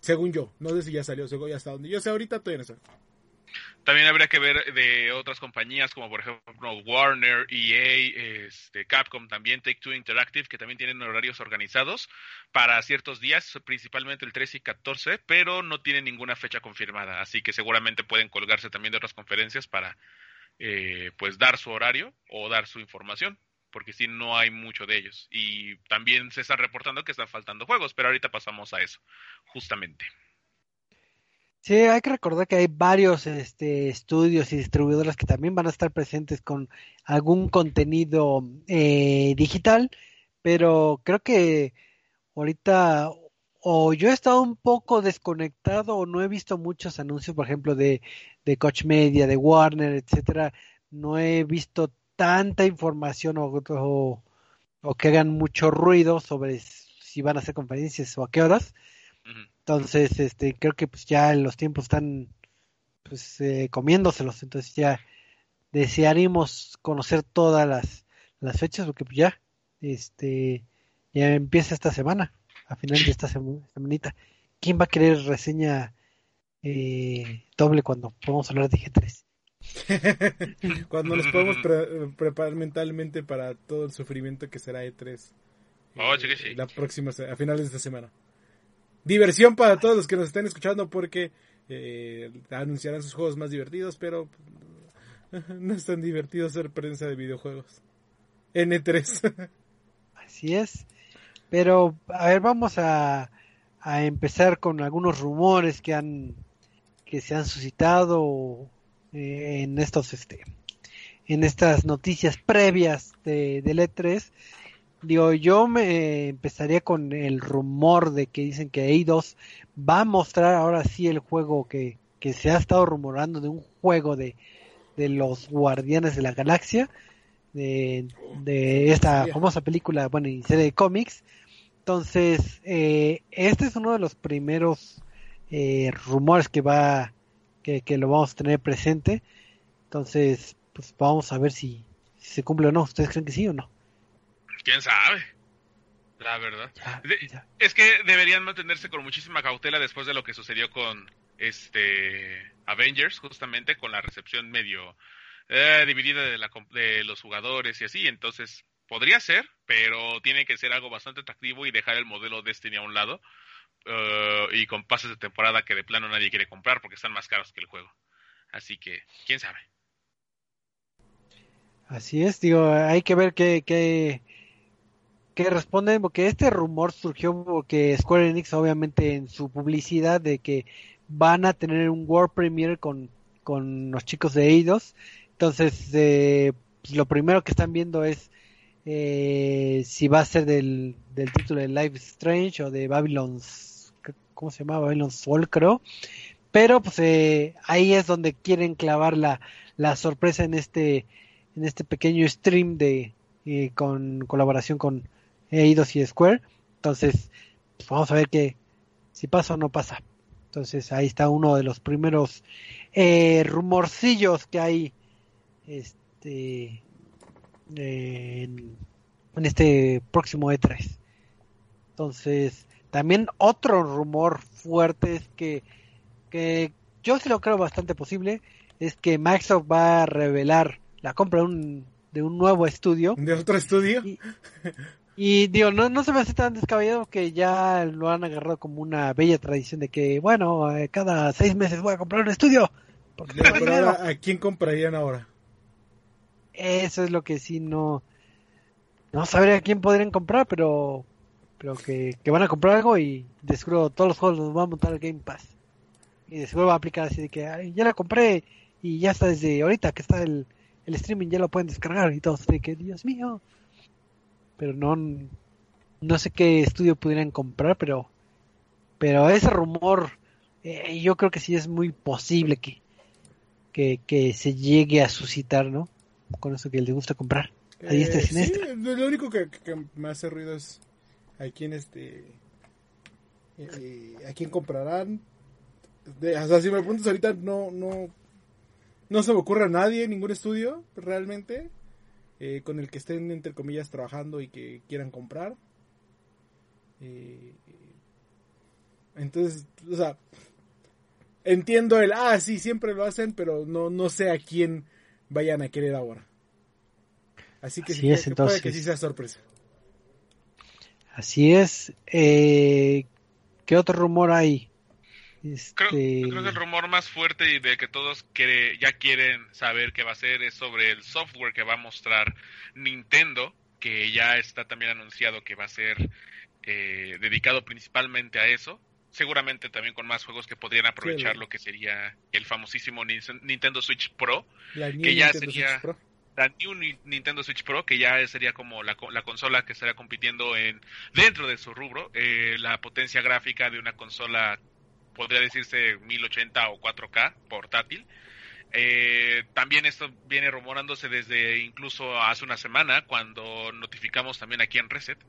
Según yo, no sé si ya salió, según ya hasta donde yo sé ahorita todavía no sé. También habría que ver de otras compañías como por ejemplo Warner, EA, este, Capcom también, Take Two Interactive, que también tienen horarios organizados para ciertos días, principalmente el 13 y 14, pero no tienen ninguna fecha confirmada, así que seguramente pueden colgarse también de otras conferencias para eh, pues dar su horario o dar su información, porque si no hay mucho de ellos. Y también se está reportando que están faltando juegos, pero ahorita pasamos a eso, justamente. Sí, hay que recordar que hay varios este, estudios y distribuidoras que también van a estar presentes con algún contenido eh, digital, pero creo que ahorita o yo he estado un poco desconectado o no he visto muchos anuncios, por ejemplo, de, de Coach Media, de Warner, etcétera. No he visto tanta información o, o, o que hagan mucho ruido sobre si van a hacer conferencias o a qué horas. Entonces, este, creo que pues ya los tiempos están pues eh, comiéndoselos, entonces ya desearíamos conocer todas las, las fechas porque pues ya este ya empieza esta semana, a final de esta semanita. ¿Quién va a querer reseña eh, doble cuando podamos hablar de G3? Cuando nos podemos pre- preparar mentalmente para todo el sufrimiento que será E3. Oh, eh, sí que sí. La próxima, a finales de esta semana. Diversión para todos los que nos estén escuchando porque eh, anunciarán sus juegos más divertidos, pero no es tan divertido ser prensa de videojuegos. N3. Así es. Pero, a ver, vamos a, a empezar con algunos rumores que han que se han suscitado eh, en estos este en estas noticias previas de, del E3. Digo, yo me empezaría con el rumor de que dicen que Eidos va a mostrar ahora sí el juego que, que se ha estado rumorando de un juego de, de los Guardianes de la Galaxia, de, de esta famosa película, bueno, y serie de cómics. Entonces, eh, este es uno de los primeros eh, rumores que va, que, que lo vamos a tener presente. Entonces, pues vamos a ver si, si se cumple o no. ¿Ustedes creen que sí o no? ¿Quién sabe? La verdad. Ya, De- ya. Es que deberían mantenerse con muchísima cautela después de lo que sucedió con este Avengers, justamente con la recepción medio eh, dividida de, la, de los jugadores y así. Entonces, podría ser, pero tiene que ser algo bastante atractivo y dejar el modelo Destiny a un lado. eh, y con pases de temporada que de plano nadie quiere comprar porque están más caros que el juego. Así que, quién sabe. Así es, digo, hay que ver qué, qué, qué responden, porque este rumor surgió porque Square Enix, obviamente, en su publicidad de que van a tener un World Premiere con, con los chicos de Eidos. Entonces, eh, pues, lo primero que están viendo es eh, si va a ser del, del título de Life Strange o de Babylon's, ¿cómo se llama? Babylon's Fall, creo. Pero pues eh, ahí es donde quieren clavar la, la sorpresa en este en este pequeño stream de eh, con colaboración con Eidos y Square. Entonces, pues, vamos a ver que si pasa o no pasa. Entonces ahí está uno de los primeros eh, rumorcillos que hay este en, en este próximo E3. Entonces, también otro rumor fuerte es que, que yo sí lo creo bastante posible, es que Microsoft va a revelar la compra de un, de un nuevo estudio. ¿De otro estudio? Y, digo, no, no se me hace tan descabellado que ya lo han agarrado como una bella tradición de que, bueno, eh, cada seis meses voy a comprar un estudio. ¿a quién comprarían ahora? Eso es lo que sí no... No sabría a quién podrían comprar, pero pero que, van a comprar algo y de seguro todos los juegos los van a montar al Game Pass. Y de seguro va a aplicar así de que ya la compré y ya está desde ahorita que está el, el streaming, ya lo pueden descargar y todo. De que, Dios mío. Pero no, no sé qué estudio pudieran comprar, pero, pero ese rumor, eh, yo creo que sí es muy posible que, que, que se llegue a suscitar, ¿no? Con eso que le gusta comprar. Ahí está eh, sí, Lo único que, que me hace ruido es a quién este eh, a quién comprarán. De, o sea, si me preguntas ahorita no no no se me ocurre a nadie ningún estudio realmente eh, con el que estén entre comillas trabajando y que quieran comprar. Eh, entonces o sea entiendo el ah sí siempre lo hacen pero no no sé a quién vayan a querer ahora así que, sí, puede que sí sea sorpresa Así es. Eh, ¿Qué otro rumor hay? Creo, este, creo, que el rumor más fuerte y de que todos ya quieren saber qué va a ser es sobre el software que va a mostrar Nintendo, que ya está también anunciado que va a ser eh, dedicado principalmente a eso. Seguramente también con más juegos que podrían aprovechar lo que sería el famosísimo Nintendo Switch Pro, que ya sería la New Nintendo Switch Pro, que ya sería como la, la consola que estaría compitiendo en dentro de su rubro, eh, la potencia gráfica de una consola podría decirse 1080 o 4K portátil. Eh, también esto viene rumorándose desde incluso hace una semana, cuando notificamos también aquí en Reset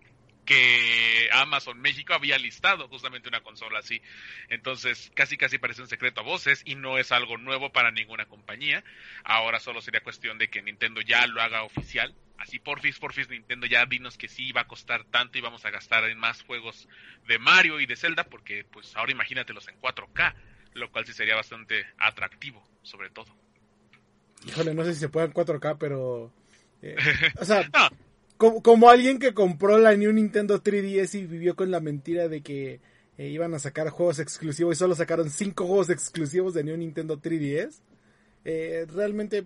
que Amazon México había listado justamente una consola así. Entonces, casi casi parece un secreto a voces y no es algo nuevo para ninguna compañía. Ahora solo sería cuestión de que Nintendo ya lo haga oficial. Así porfis, porfis, Nintendo ya dinos que sí va a costar tanto y vamos a gastar en más juegos de Mario y de Zelda porque pues ahora imagínatelos en 4K, lo cual sí sería bastante atractivo, sobre todo. Híjole, no sé si se puede en 4K, pero... Eh, o sea, como, alguien que compró la New Nintendo 3DS y vivió con la mentira de que eh, iban a sacar juegos exclusivos y solo sacaron 5 juegos exclusivos de New Nintendo 3DS. Eh, realmente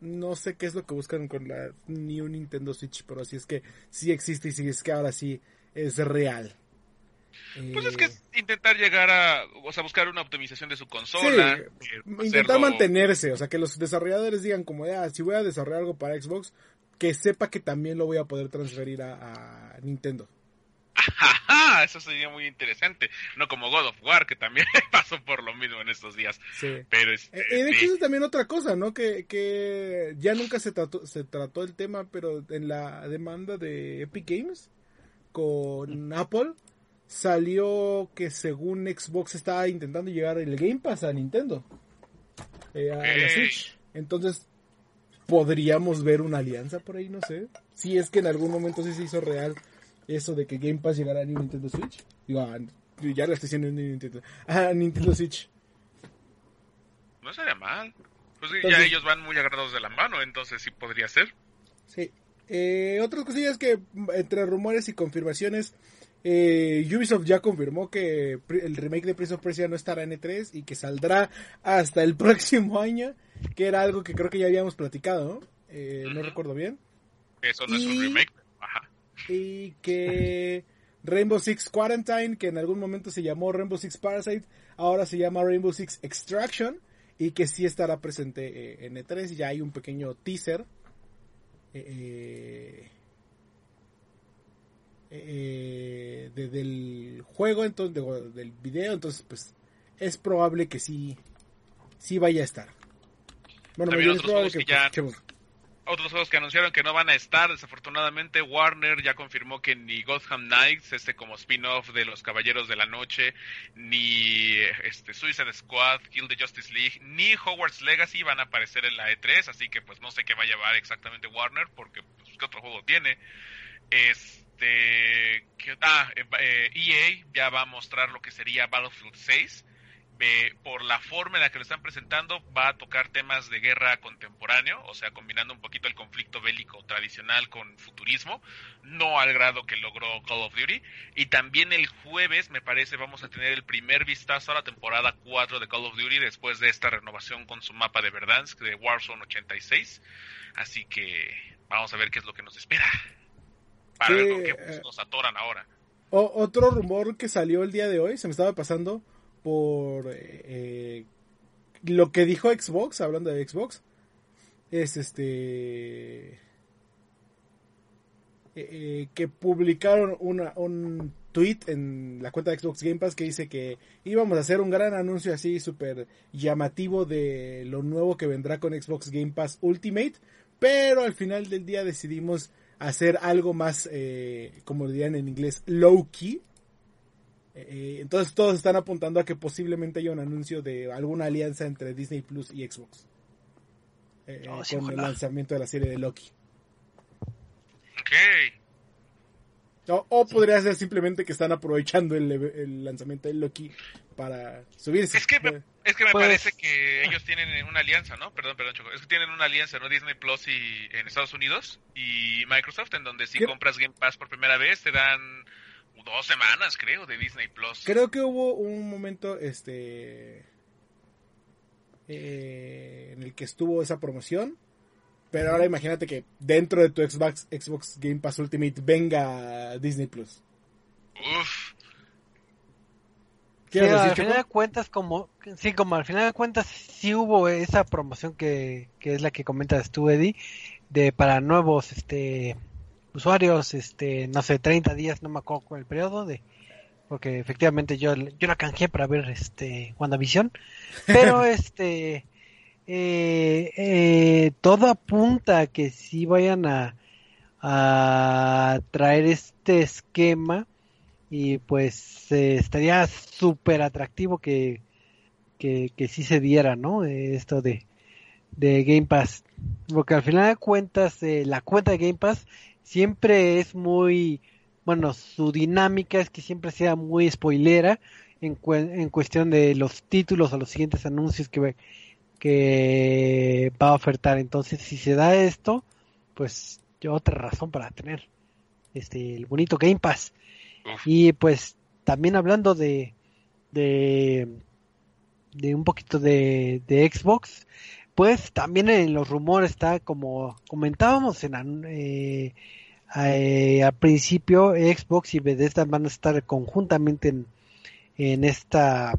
no sé qué es lo que buscan con la New Nintendo Switch, pero si es que sí existe y si es que ahora sí es real. Pues es que eh, intentar llegar a, o sea, buscar una optimización de su consola. intentar mantenerse, o sea, que los desarrolladores digan como, ah, si voy a desarrollar algo para Xbox, que sepa que también lo voy a poder transferir a, Nintendo. eso sería muy interesante. No como God of War, que también pasó por lo mismo en estos días. Sí. Pero este, eh, de hecho, es también otra cosa, ¿no? Que, que ya nunca se trató, se trató el tema, pero en la demanda de Epic Games con Apple salió que según Xbox estaba intentando llegar el Game Pass a Nintendo. Eh, a la Switch. Entonces, podríamos ver una alianza por ahí, no sé. Si es que en algún momento sí se hizo real eso de que Game Pass llegara a Nintendo Switch. Digo, ah, ya lo estoy diciendo en Nintendo, ah, Nintendo Switch. No sería mal. Pues ya ellos van muy agarrados de la mano, entonces sí podría ser. Sí. Eh, otras cosillas que entre rumores y confirmaciones, eh, Ubisoft ya confirmó que el remake de Prince of Persia no estará en E3 y que saldrá hasta el próximo año que era algo que creo que ya habíamos platicado, ¿no? Eh, no recuerdo bien. Eso no es un remake. Ajá. Y que Rainbow Six Quarantine, que en algún momento se llamó Rainbow Six Parasite, ahora se llama Rainbow Six Extraction y que sí estará presente eh, en E3. Ya hay un pequeño teaser. Eh, del juego, entonces, del video, entonces pues es probable que sí, sí vaya a estar. Bueno, También otros juegos que, ya... Otros juegos que anunciaron que no van a estar, desafortunadamente Warner ya confirmó que ni Gotham Knights, este como spin-off de los Caballeros de la Noche, ni este Suicide Squad, Kill the Justice League, ni Hogwarts Legacy van a aparecer en la E3, así que pues no sé qué va a llevar exactamente Warner, porque pues, qué otro juego tiene. Este, que, ah, EA ya va a mostrar lo que sería Battlefield 6 por la forma en la que lo están presentando, va a tocar temas de guerra contemporáneo, o sea, combinando un poquito el conflicto bélico tradicional con futurismo, no al grado que logró Call of Duty. Y también el jueves, me parece, vamos a tener el primer vistazo a la temporada 4 de Call of Duty después de esta renovación con su mapa de Verdansk de Warzone 86. Así que vamos a ver qué es lo que nos espera. Para ver con qué pues, nos atoran ahora. otro rumor que salió el día de hoy, se me estaba pasando por eh, lo que dijo Xbox, hablando de Xbox, es este eh, eh, que publicaron una, un tweet en la cuenta de Xbox Game Pass que dice que íbamos a hacer un gran anuncio así súper llamativo de lo nuevo que vendrá con Xbox Game Pass Ultimate, pero al final del día decidimos hacer algo más, como dirían en inglés, low key eh, entonces todos están apuntando a que posiblemente haya un anuncio de alguna alianza entre Disney Plus y Xbox. Eh, oh, con el lanzamiento de la serie de Loki. Ok. O, podría ser simplemente que están aprovechando el, lanzamiento de Loki para subirse. Es que me, es que me pues parece que ellos tienen una alianza, ¿no? Perdón, perdón, Choco. Es que tienen una alianza, ¿no? Disney Plus y, en Estados Unidos y Microsoft, en donde si compras Game Pass por primera vez te dan dos semanas, creo, de Disney Plus. Creo que hubo un momento, este, eh, en el que estuvo esa promoción. Pero ahora imagínate que dentro de tu Xbox, Xbox Game Pass Ultimate venga Disney Plus. Uf. Sí, al final de cuentas, como, sí, como al final de cuentas sí hubo esa promoción que, que es la que comentas tú, Eddie, de para nuevos, este, usuarios, este, no sé, 30 días, no me acuerdo con el periodo de porque efectivamente yo, yo la canjeé para ver este WandaVision, pero este eh, eh, todo apunta a que si vayan a, a traer este esquema y pues eh, estaría súper atractivo que, que, que sí se diera, ¿no? esto de, de Game Pass, porque al final de cuentas la cuenta de Game Pass siempre es muy, bueno, su dinámica es que siempre sea muy spoilera en, en cuestión de los títulos o los siguientes anuncios que, que va a ofertar. Entonces, si se da esto, pues yo otra razón para tener este el bonito Game Pass. Y pues también hablando de de, un poquito de, de Xbox, pues también en los rumores está como comentábamos en eh, eh, al principio Xbox y Bethesda van a estar conjuntamente en, en esta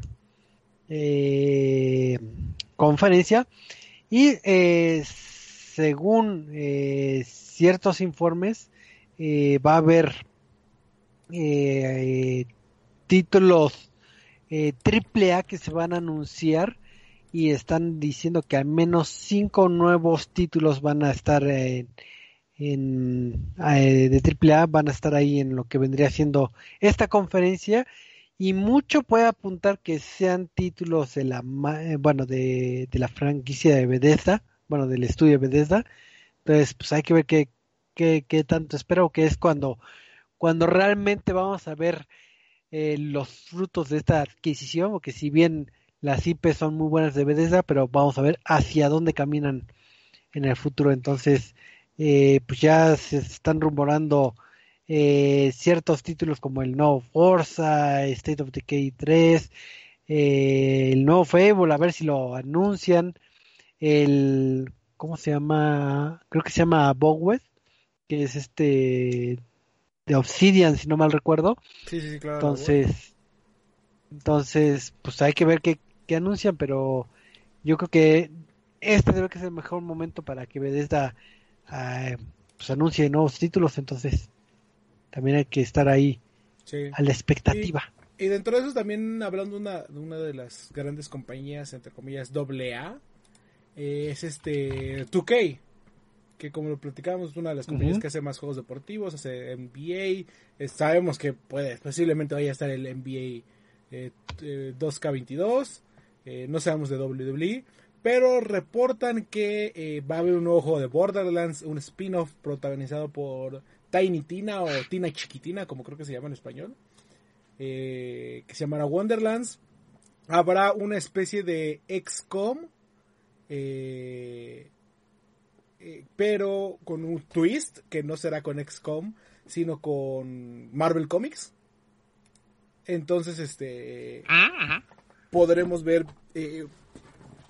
eh, conferencia. Y según ciertos informes va a haber títulos triple A que se van a anunciar y están diciendo que al menos cinco nuevos títulos van a estar en, en eh, de AAA van a estar ahí en lo que vendría siendo esta conferencia. Y mucho puede apuntar que sean títulos de la eh, bueno de, de la franquicia de Bethesda bueno del estudio de Bethesda. Entonces pues hay que ver qué, qué, qué tanto espero que es cuando cuando realmente vamos a ver eh, los frutos de esta adquisición porque si bien las IP son muy buenas de Bethesda, pero vamos a ver hacia dónde caminan en el futuro. Entonces, eh, pues ya se están rumorando eh, ciertos títulos como el nuevo Forza, State of Decay 3, eh, el nuevo Fable, a ver si lo anuncian. El, ¿cómo se llama? Creo que se llama Bogwed, que es este de Obsidian, si no mal recuerdo. Sí, sí, claro. Entonces, entonces, pues hay que ver qué, que anuncian, pero yo creo que este debe ser el mejor momento para que Bethesda uh, pues anuncie nuevos títulos, entonces también hay que estar ahí a la expectativa. Y, dentro de eso también hablando una, de una de las grandes compañías, entre comillas, doble A, eh, es este 2K, que como lo platicábamos es una de las compañías que hace más juegos deportivos, hace NBA, eh, sabemos que puede, posiblemente vaya a estar el NBA 2K22, eh, no sabemos de WWE, pero reportan que eh, va a haber un nuevo juego de Borderlands, un spin-off protagonizado por Tiny Tina o Tina Chiquitina, como creo que se llama en español, eh, que se llamará Wonderlands. Habrá una especie de XCOM, eh, pero con un twist que no será con XCOM, sino con Marvel Comics. Entonces, este, podremos ver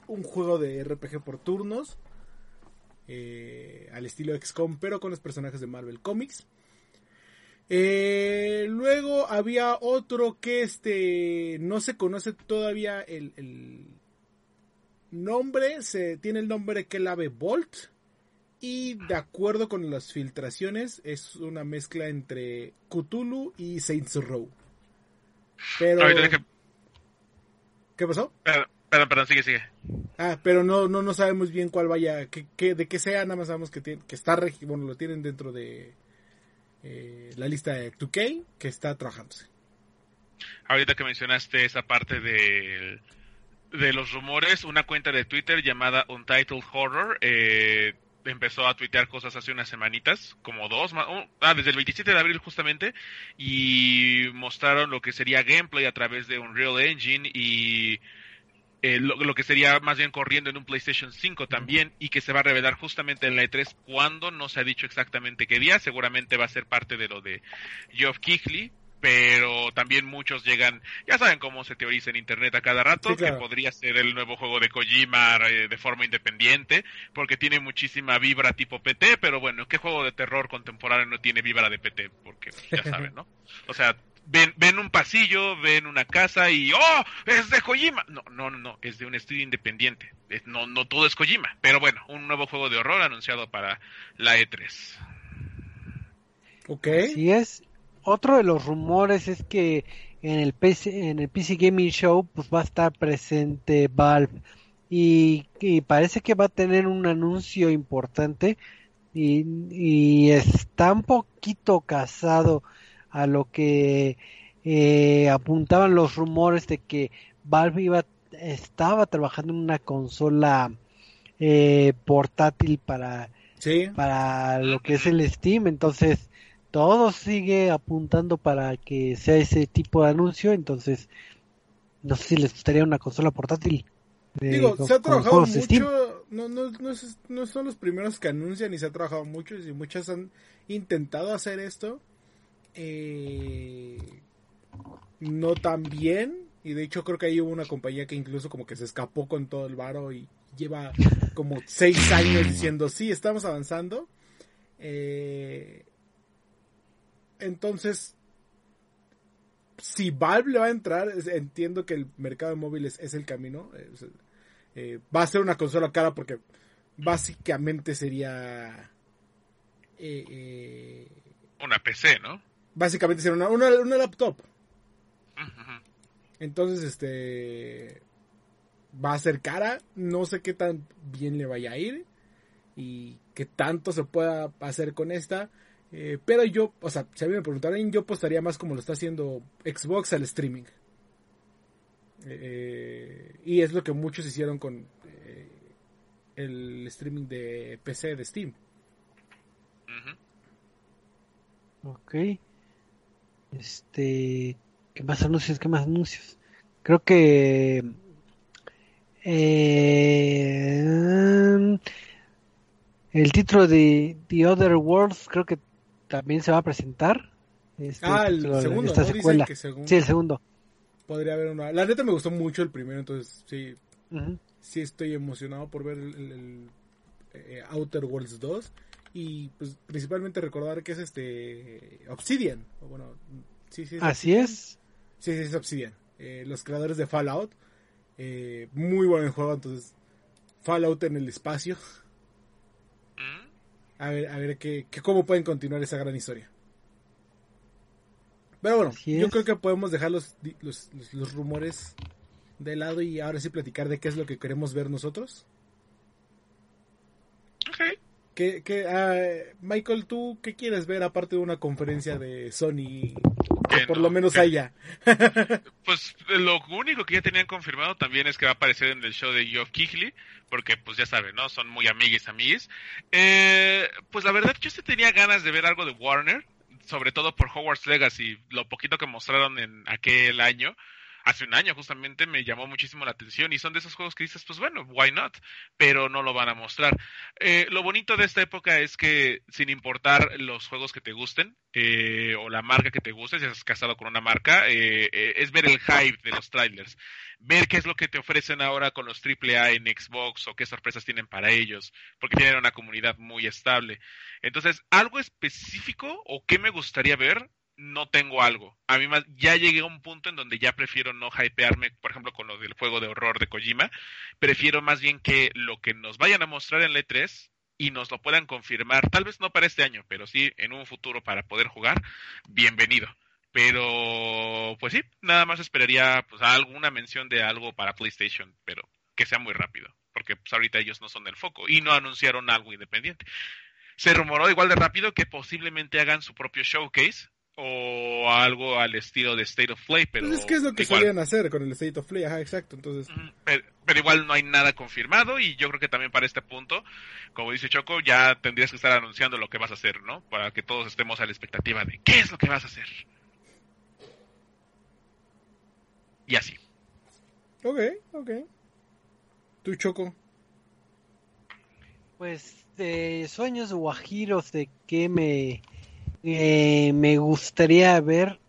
un juego de RPG por turnos. Eh, al estilo XCOM, pero con los personajes de Marvel Comics. Eh, luego había otro que este no se conoce todavía el, nombre, se tiene el nombre que ave Bolt y de acuerdo con las filtraciones es una mezcla entre Cthulhu y Saints Row. Pero ¿Qué pasó? Perdón, perdón, sigue, sigue. Ah, pero no, no, no sabemos bien cuál vaya, que, de qué sea, nada más sabemos que, tiene, que está, bueno, lo tienen dentro de eh, la lista de 2K, que está trabajándose. Ahorita que mencionaste esa parte de, de los rumores, una cuenta de Twitter llamada Untitled Horror eh, empezó a tuitear cosas hace unas semanitas, como dos, ah, desde el 27 de abril justamente, y mostraron lo que sería gameplay a través de Unreal Engine y eh, lo, que sería más bien corriendo en un PlayStation 5 también y que se va a revelar justamente en la E3 cuando no se ha dicho exactamente qué día, seguramente va a ser parte de lo de Geoff Keighley, pero también muchos llegan, ya saben cómo se teoriza en internet a cada rato, que podría ser el nuevo juego de Kojima eh, de forma independiente, porque tiene muchísima vibra tipo PT, pero bueno, ¿qué juego de terror contemporáneo no tiene vibra de PT? Porque ya saben, ¿no? O sea, ven, ven un pasillo, ven una casa y ¡oh! ¡Es de Kojima! No, no, no, es de un estudio independiente. No, no todo es Kojima. Pero bueno, un nuevo juego de horror anunciado para la E3. Ok. Así es. Otro de los rumores es que en el PC, en el PC Gaming Show pues va a estar presente Valve y, parece que va a tener un anuncio importante y, y está un poquito casado a lo que eh, apuntaban los rumores de que Valve iba, estaba trabajando en una consola eh, portátil para, para lo que es el Steam. Entonces, todo sigue apuntando para que sea ese tipo de anuncio. Entonces, no sé si les gustaría una consola portátil. Digo, se ha trabajado mucho, no, no, no, no, son los primeros que anuncian y se ha trabajado mucho y muchas han intentado hacer esto eh, no tan bien. Y de hecho creo que hay una compañía que incluso como que se escapó con todo el varo y lleva como seis años diciendo, sí, estamos avanzando. Eh, entonces, si Valve le va a entrar, entiendo que el mercado de móviles es el camino. Eh, va a ser una consola cara porque básicamente sería... una PC, ¿no? básicamente ser una, una, laptop. Entonces, este va a ser cara, no sé qué tan bien le vaya a ir y qué tanto se pueda hacer con esta. Eh, pero yo, o sea, si a mí me preguntaran, yo apostaría más como lo está haciendo Xbox al streaming. Eh, y es lo que muchos hicieron con eh, el streaming de PC de Steam. Ok. Este, ¿qué más anuncios? ¿Qué más anuncios? Creo que eh, el título de The Other Worlds creo que también se va a presentar. Este, ah, el segundo. Esta secuela. Sí, el segundo. Podría haber una. La neta me gustó mucho el primero, entonces sí. Sí estoy emocionado por ver el, eh, Outer Worlds 2 y pues principalmente recordar que es este Obsidian. Bueno, sí, sí, Así es. Sí, sí, es Obsidian. Eh, los creadores de Fallout. Eh, muy buen juego, entonces Fallout en el espacio. A ver, a ver qué, cómo pueden continuar esa gran historia. Pero bueno, yo creo que podemos dejar los, los, los rumores de lado y ahora sí platicar de qué es lo que queremos ver nosotros. Okay. ¿Qué, qué, ah, Michael, ¿tú qué quieres ver aparte de una conferencia de Sony Que por lo menos haya. pues lo único que ya tenían confirmado también es que va a aparecer en el show de Geoff Keighley, porque pues ya saben, ¿no? Son muy amigues, amigues. Eh, pues la verdad yo sí tenía ganas de ver algo de Warner, sobre todo por Hogwarts Legacy, lo poquito que mostraron en aquel año hace un año justamente me llamó muchísimo la atención y son de esos juegos que dices, pues bueno, why not, pero no lo van a mostrar. Eh, lo bonito de esta época es que sin importar los juegos que te gusten eh, o la marca que te guste, si has casado con una marca, eh, es ver el hype de los trailers, ver qué es lo que te ofrecen ahora con los AAA en Xbox o qué sorpresas tienen para ellos, porque tienen una comunidad muy estable. Entonces, algo específico o qué me gustaría ver, no tengo algo. A mí ya llegué a un punto en donde ya prefiero no hypearme, por ejemplo, con lo del juego de horror de Kojima. Prefiero más bien que lo que nos vayan a mostrar en el E3 y nos lo puedan confirmar, tal vez no para este año, pero sí en un futuro para poder jugar, bienvenido. Pero, pues sí, nada más esperaría pues alguna mención de algo para PlayStation, pero que sea muy rápido, porque pues ahorita ellos no son el foco y no anunciaron algo independiente. Se rumoró igual de rápido que posiblemente hagan su propio showcase o algo al estilo de State of Play, pero... Pues es que es lo que solían hacer con el State of Play, ajá, exacto, entonces... Pero, igual no hay nada confirmado y yo creo que también para este punto, como dice Choco, ya tendrías que estar anunciando lo que vas a hacer, ¿no? Para que todos estemos a la expectativa de qué es lo que vas a hacer. Y así. Ok, ok. ¿Tú, Choco? Pues de sueños guajiros de que me eh, me gustaría ver,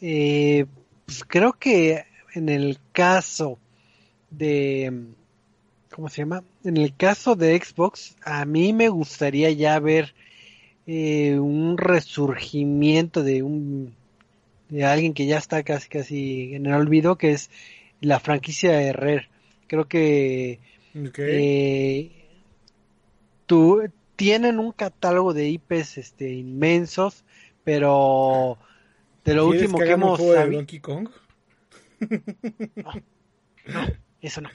eh, pues creo que en el caso de, ¿cómo se llama? En el caso de Xbox, a mí me gustaría ya ver eh, un resurgimiento de un de alguien que ya está casi casi en el olvido, que es la franquicia de Herrer. Creo que tú, tienen un catálogo de IPs este, inmensos, pero de lo último que, hemos sabido... Donkey Kong? No, no, eso no.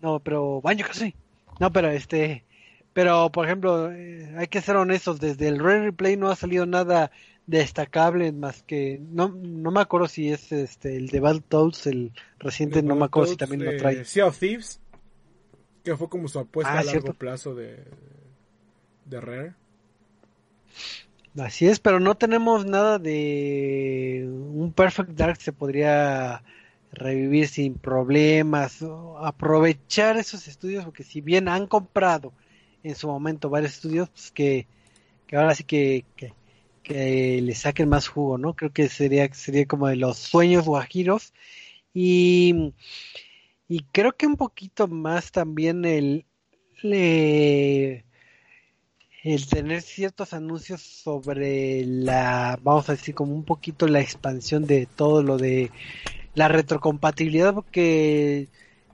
No, pero Baño casi. No, pero este, pero por ejemplo, eh, hay que ser honestos, desde el Red Replay no ha salido nada destacable más que no no me acuerdo si es este el de Battletoads el reciente no me acuerdo si también lo trae Sea of Thieves que fue como su apuesta ah, a largo plazo de de Rare. Así es, pero no tenemos nada de un Perfect Dark se podría revivir sin problemas, aprovechar esos estudios, porque si bien han comprado en su momento varios estudios, pues que, ahora sí que, que, le saquen más jugo, ¿no? Creo que sería, sería como de los sueños guajiros. Y, y creo que un poquito más también el, le, el tener ciertos anuncios sobre la, vamos a decir, como un poquito la expansión de todo lo de la retrocompatibilidad, porque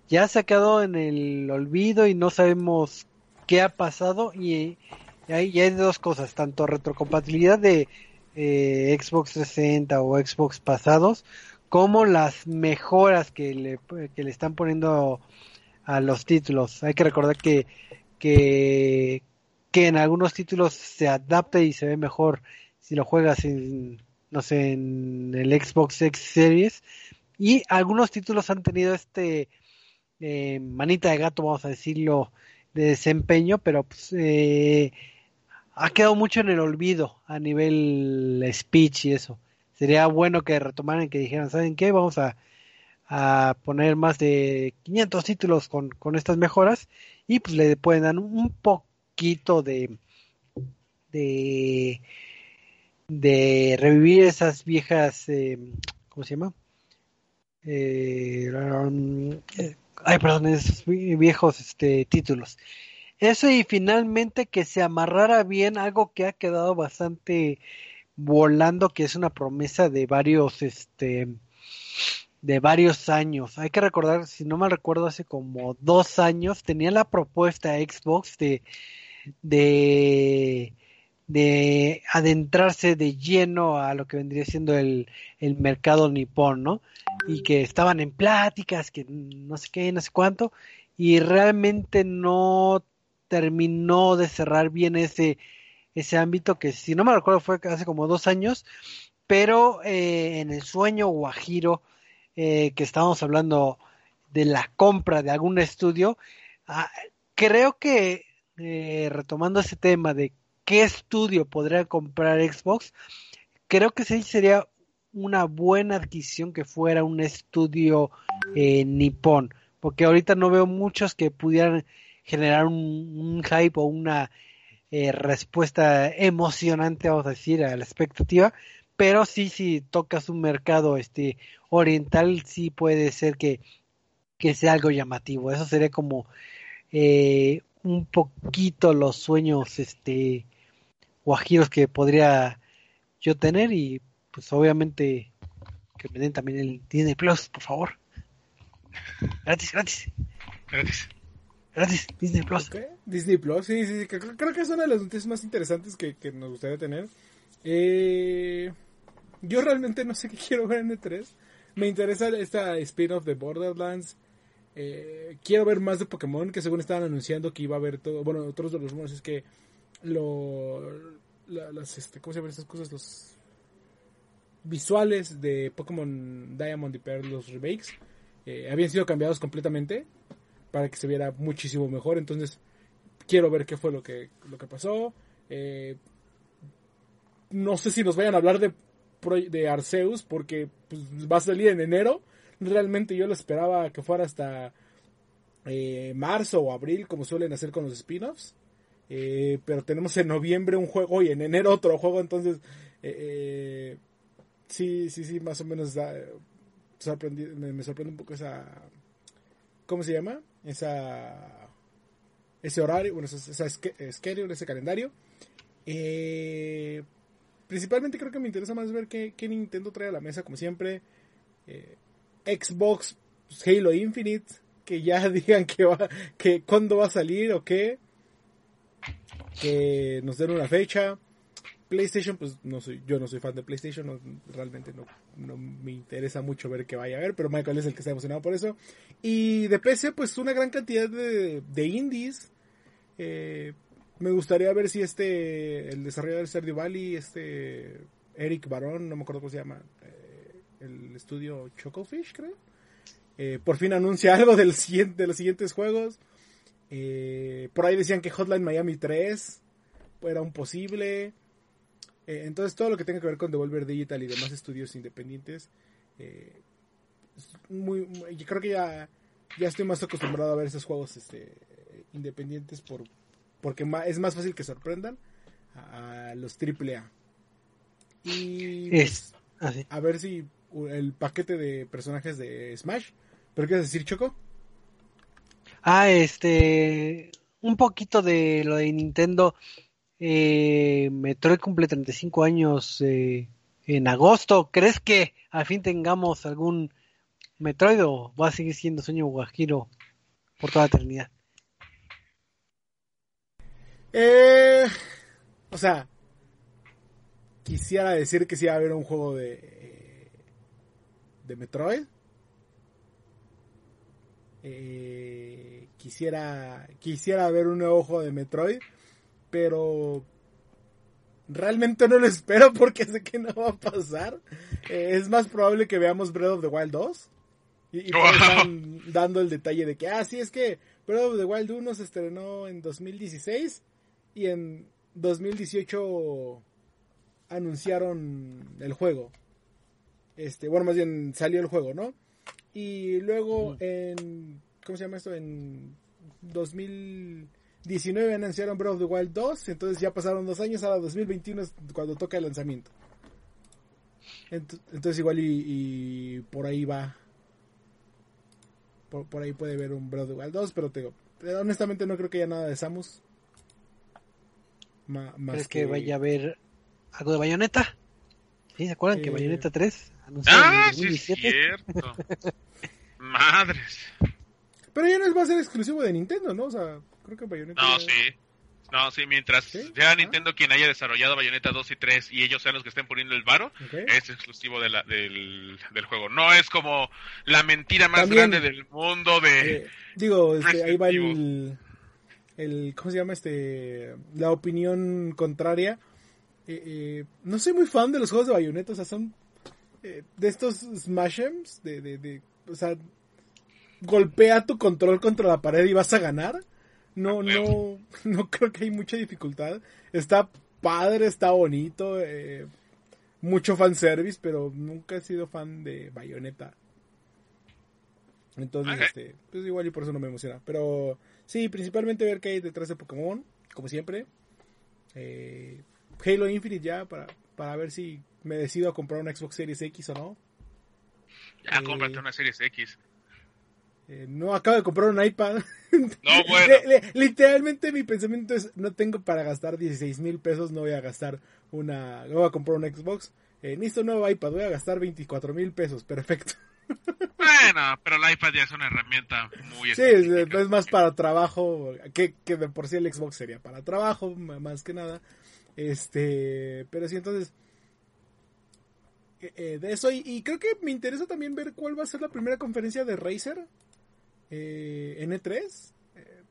ya se ha quedado en el olvido y no sabemos qué ha pasado y, hay, hay dos cosas, tanto retrocompatibilidad de eh, Xbox 360 o Xbox pasados, como las mejoras que le, que le están poniendo a los títulos. Hay que recordar que, que que en algunos títulos se adapta y se ve mejor si lo juegas en, no sé, en el Xbox X Series. Y algunos títulos han tenido este eh, manita de gato, vamos a decirlo, de desempeño, pero pues, eh, ha quedado mucho en el olvido a nivel speech y eso. Sería bueno que retomaran, que dijeran, ¿saben qué? Vamos a, a poner más de 500 títulos con, con estas mejoras y pues le pueden dar un poco poquito de, de, de revivir esas viejas, eh, ¿cómo se llama? Eh, ay, perdón, esos viejos este, títulos. Eso y finalmente que se amarrara bien algo que ha quedado bastante volando, que es una promesa de varios, este, de varios años. Hay que recordar, si no mal recuerdo, hace como dos años tenía la propuesta Xbox de de, de adentrarse de lleno a lo que vendría siendo el, el mercado nipón, ¿no? Y que estaban en pláticas, que no sé qué, no sé cuánto, y realmente no terminó de cerrar bien ese, ese ámbito que si no me recuerdo fue hace como dos años pero eh, en el sueño guajiro eh, que estábamos hablando de la compra de algún estudio, ah, creo que eh, retomando ese tema de qué estudio podría comprar Xbox, creo que sí sería una buena adquisición que fuera un estudio eh, nipón, porque ahorita no veo muchos que pudieran generar un, hype o una eh, respuesta emocionante, vamos a decir, a la expectativa, pero sí, si tocas un mercado este oriental, sí puede ser que, que sea algo llamativo. Eso sería como eh, un poquito los sueños este guajiros que podría yo tener y pues obviamente que me den también el Disney Plus, por favor. Gratis, gratis. Gratis. Gratis, Disney Plus. Disney Plus, sí, sí, creo, que es una de las noticias más interesantes que, nos gustaría tener. Eh, yo realmente no sé qué quiero ver en E3. Me interesa esta spin-off de Borderlands. Eh, quiero ver más de Pokémon, que según estaban anunciando que iba a haber todo. Bueno, otros de los rumores es que lo. las, este, ¿Cómo se llaman estas cosas? Los visuales de Pokémon Diamond y Pearl, los remakes, eh, habían sido cambiados completamente para que se viera muchísimo mejor. Entonces, quiero ver qué fue lo que, lo que pasó. Eh, no sé si nos vayan a hablar de, de Arceus, porque pues, va a salir en enero. Realmente yo lo esperaba que fuera hasta eh, marzo o abril, como suelen hacer con los spin-offs. Eh, pero tenemos en noviembre un juego y en enero otro juego, entonces sí, sí, sí, más o menos me, sorprende un poco esa... ¿Cómo se llama? esa ese horario, bueno, esa, schedule, ese calendario. Eh, principalmente creo que me interesa más ver qué, Nintendo trae a la mesa, como siempre. Eh, Xbox pues, Halo Infinite, que ya digan que va, que cuándo va a salir o qué. Que nos den una fecha. PlayStation, pues no soy, yo no soy fan de PlayStation, realmente no, no, me interesa mucho ver qué vaya a ver, pero Michael es el que está emocionado por eso. Y de PC, pues una gran cantidad de, de indies. Eh, me gustaría ver si este, el desarrollador de Stardew Valley, este Eric Barón, no me acuerdo cómo se llama, el estudio Chocofish, creo. Eh, por fin anuncia algo del siguiente, de los siguientes juegos. por ahí decían que Hotline Miami 3 era un posible. Eh, entonces todo lo que tenga que ver con Devolver Digital y demás estudios independientes, eh, muy, yo creo que ya, ya estoy más acostumbrado a ver esos juegos este, independientes por, porque es más fácil que sorprendan a, los AAA. Y pues, a ver si el paquete de personajes de Smash, ¿pero qué decir Choco? Ah, este, un poquito de lo de Nintendo eh, Metroid cumple 35 años eh, en agosto. ¿Crees que al fin tengamos algún Metroid o va a seguir siendo sueño guajiro por toda la eternidad? Eh, o sea, quisiera decir que sí va a haber un juego de, de Metroid. Eh, quisiera, quisiera ver un nuevo juego de Metroid pero realmente no lo espero porque sé que no va a pasar. Eh, es más probable que veamos Breath of the Wild 2. Y, y están dando el detalle de que, ah, sí, es que Breath of the Wild 1 se estrenó en 2016 y en 2018 anunciaron el juego. Este, bueno, más bien salió el juego, ¿no? Y luego en, ¿cómo se llama esto? En 2000 19 anunciaron Breath of the Wild 2, entonces ya pasaron dos años, ahora 2021 es cuando toca el lanzamiento. Entonces igual y, por ahí va. Por, ahí puede ver un Breath of the Wild 2, pero te digo, honestamente no creo que haya nada de Samus. más ¿Crees que... vaya a haber algo de Bayonetta? ¿Sí? ¿Se acuerdan que eh, Bayonetta 3 ah, 2017? Sí, cierto. Madres. Pero ya no va a ser exclusivo de Nintendo, ¿no? O sea, Creo que Bayonetta. No, sí. No, sí, mientras sea ah. Nintendo quien haya desarrollado Bayonetta 2 y 3 y ellos sean los que estén poniendo el varo, es exclusivo de la, del, del, juego. No es como la mentira más grande del mundo de... Eh, digo, este, ahí va el, el... ¿Cómo se llama? este La opinión contraria. eh, eh, no soy muy fan de los juegos de Bayonetta, o sea, son eh, de estos smashems, de, de, de, o sea, golpea tu control contra la pared y vas a ganar. No, no, no creo que hay mucha dificultad. Está padre, está bonito, eh, mucho fanservice, pero nunca he sido fan de Bayonetta. Entonces, este, pues igual y por eso no me emociona. Pero sí, principalmente ver qué hay detrás de Pokémon, como siempre. Eh, Halo Infinite ya, para, para ver si me decido a comprar una Xbox Series X o no. Ya, Eh, cómprate una Series X. Eh, no acabo de comprar un iPad. No, bueno. Le- le- literalmente mi pensamiento es, no tengo para gastar 16 mil pesos, no voy a gastar una, no voy a comprar un Xbox. Eh, necesito un nuevo iPad, voy a gastar 24 mil pesos, perfecto. Bueno, pero el iPad ya es una herramienta muy Sí, es, es más para trabajo, que, que de por sí el Xbox sería para trabajo, más que nada. Este, pero sí, entonces, eh, de eso, y, y creo que me interesa también ver cuál va a ser la primera conferencia de Razer eh, en E3. Eh,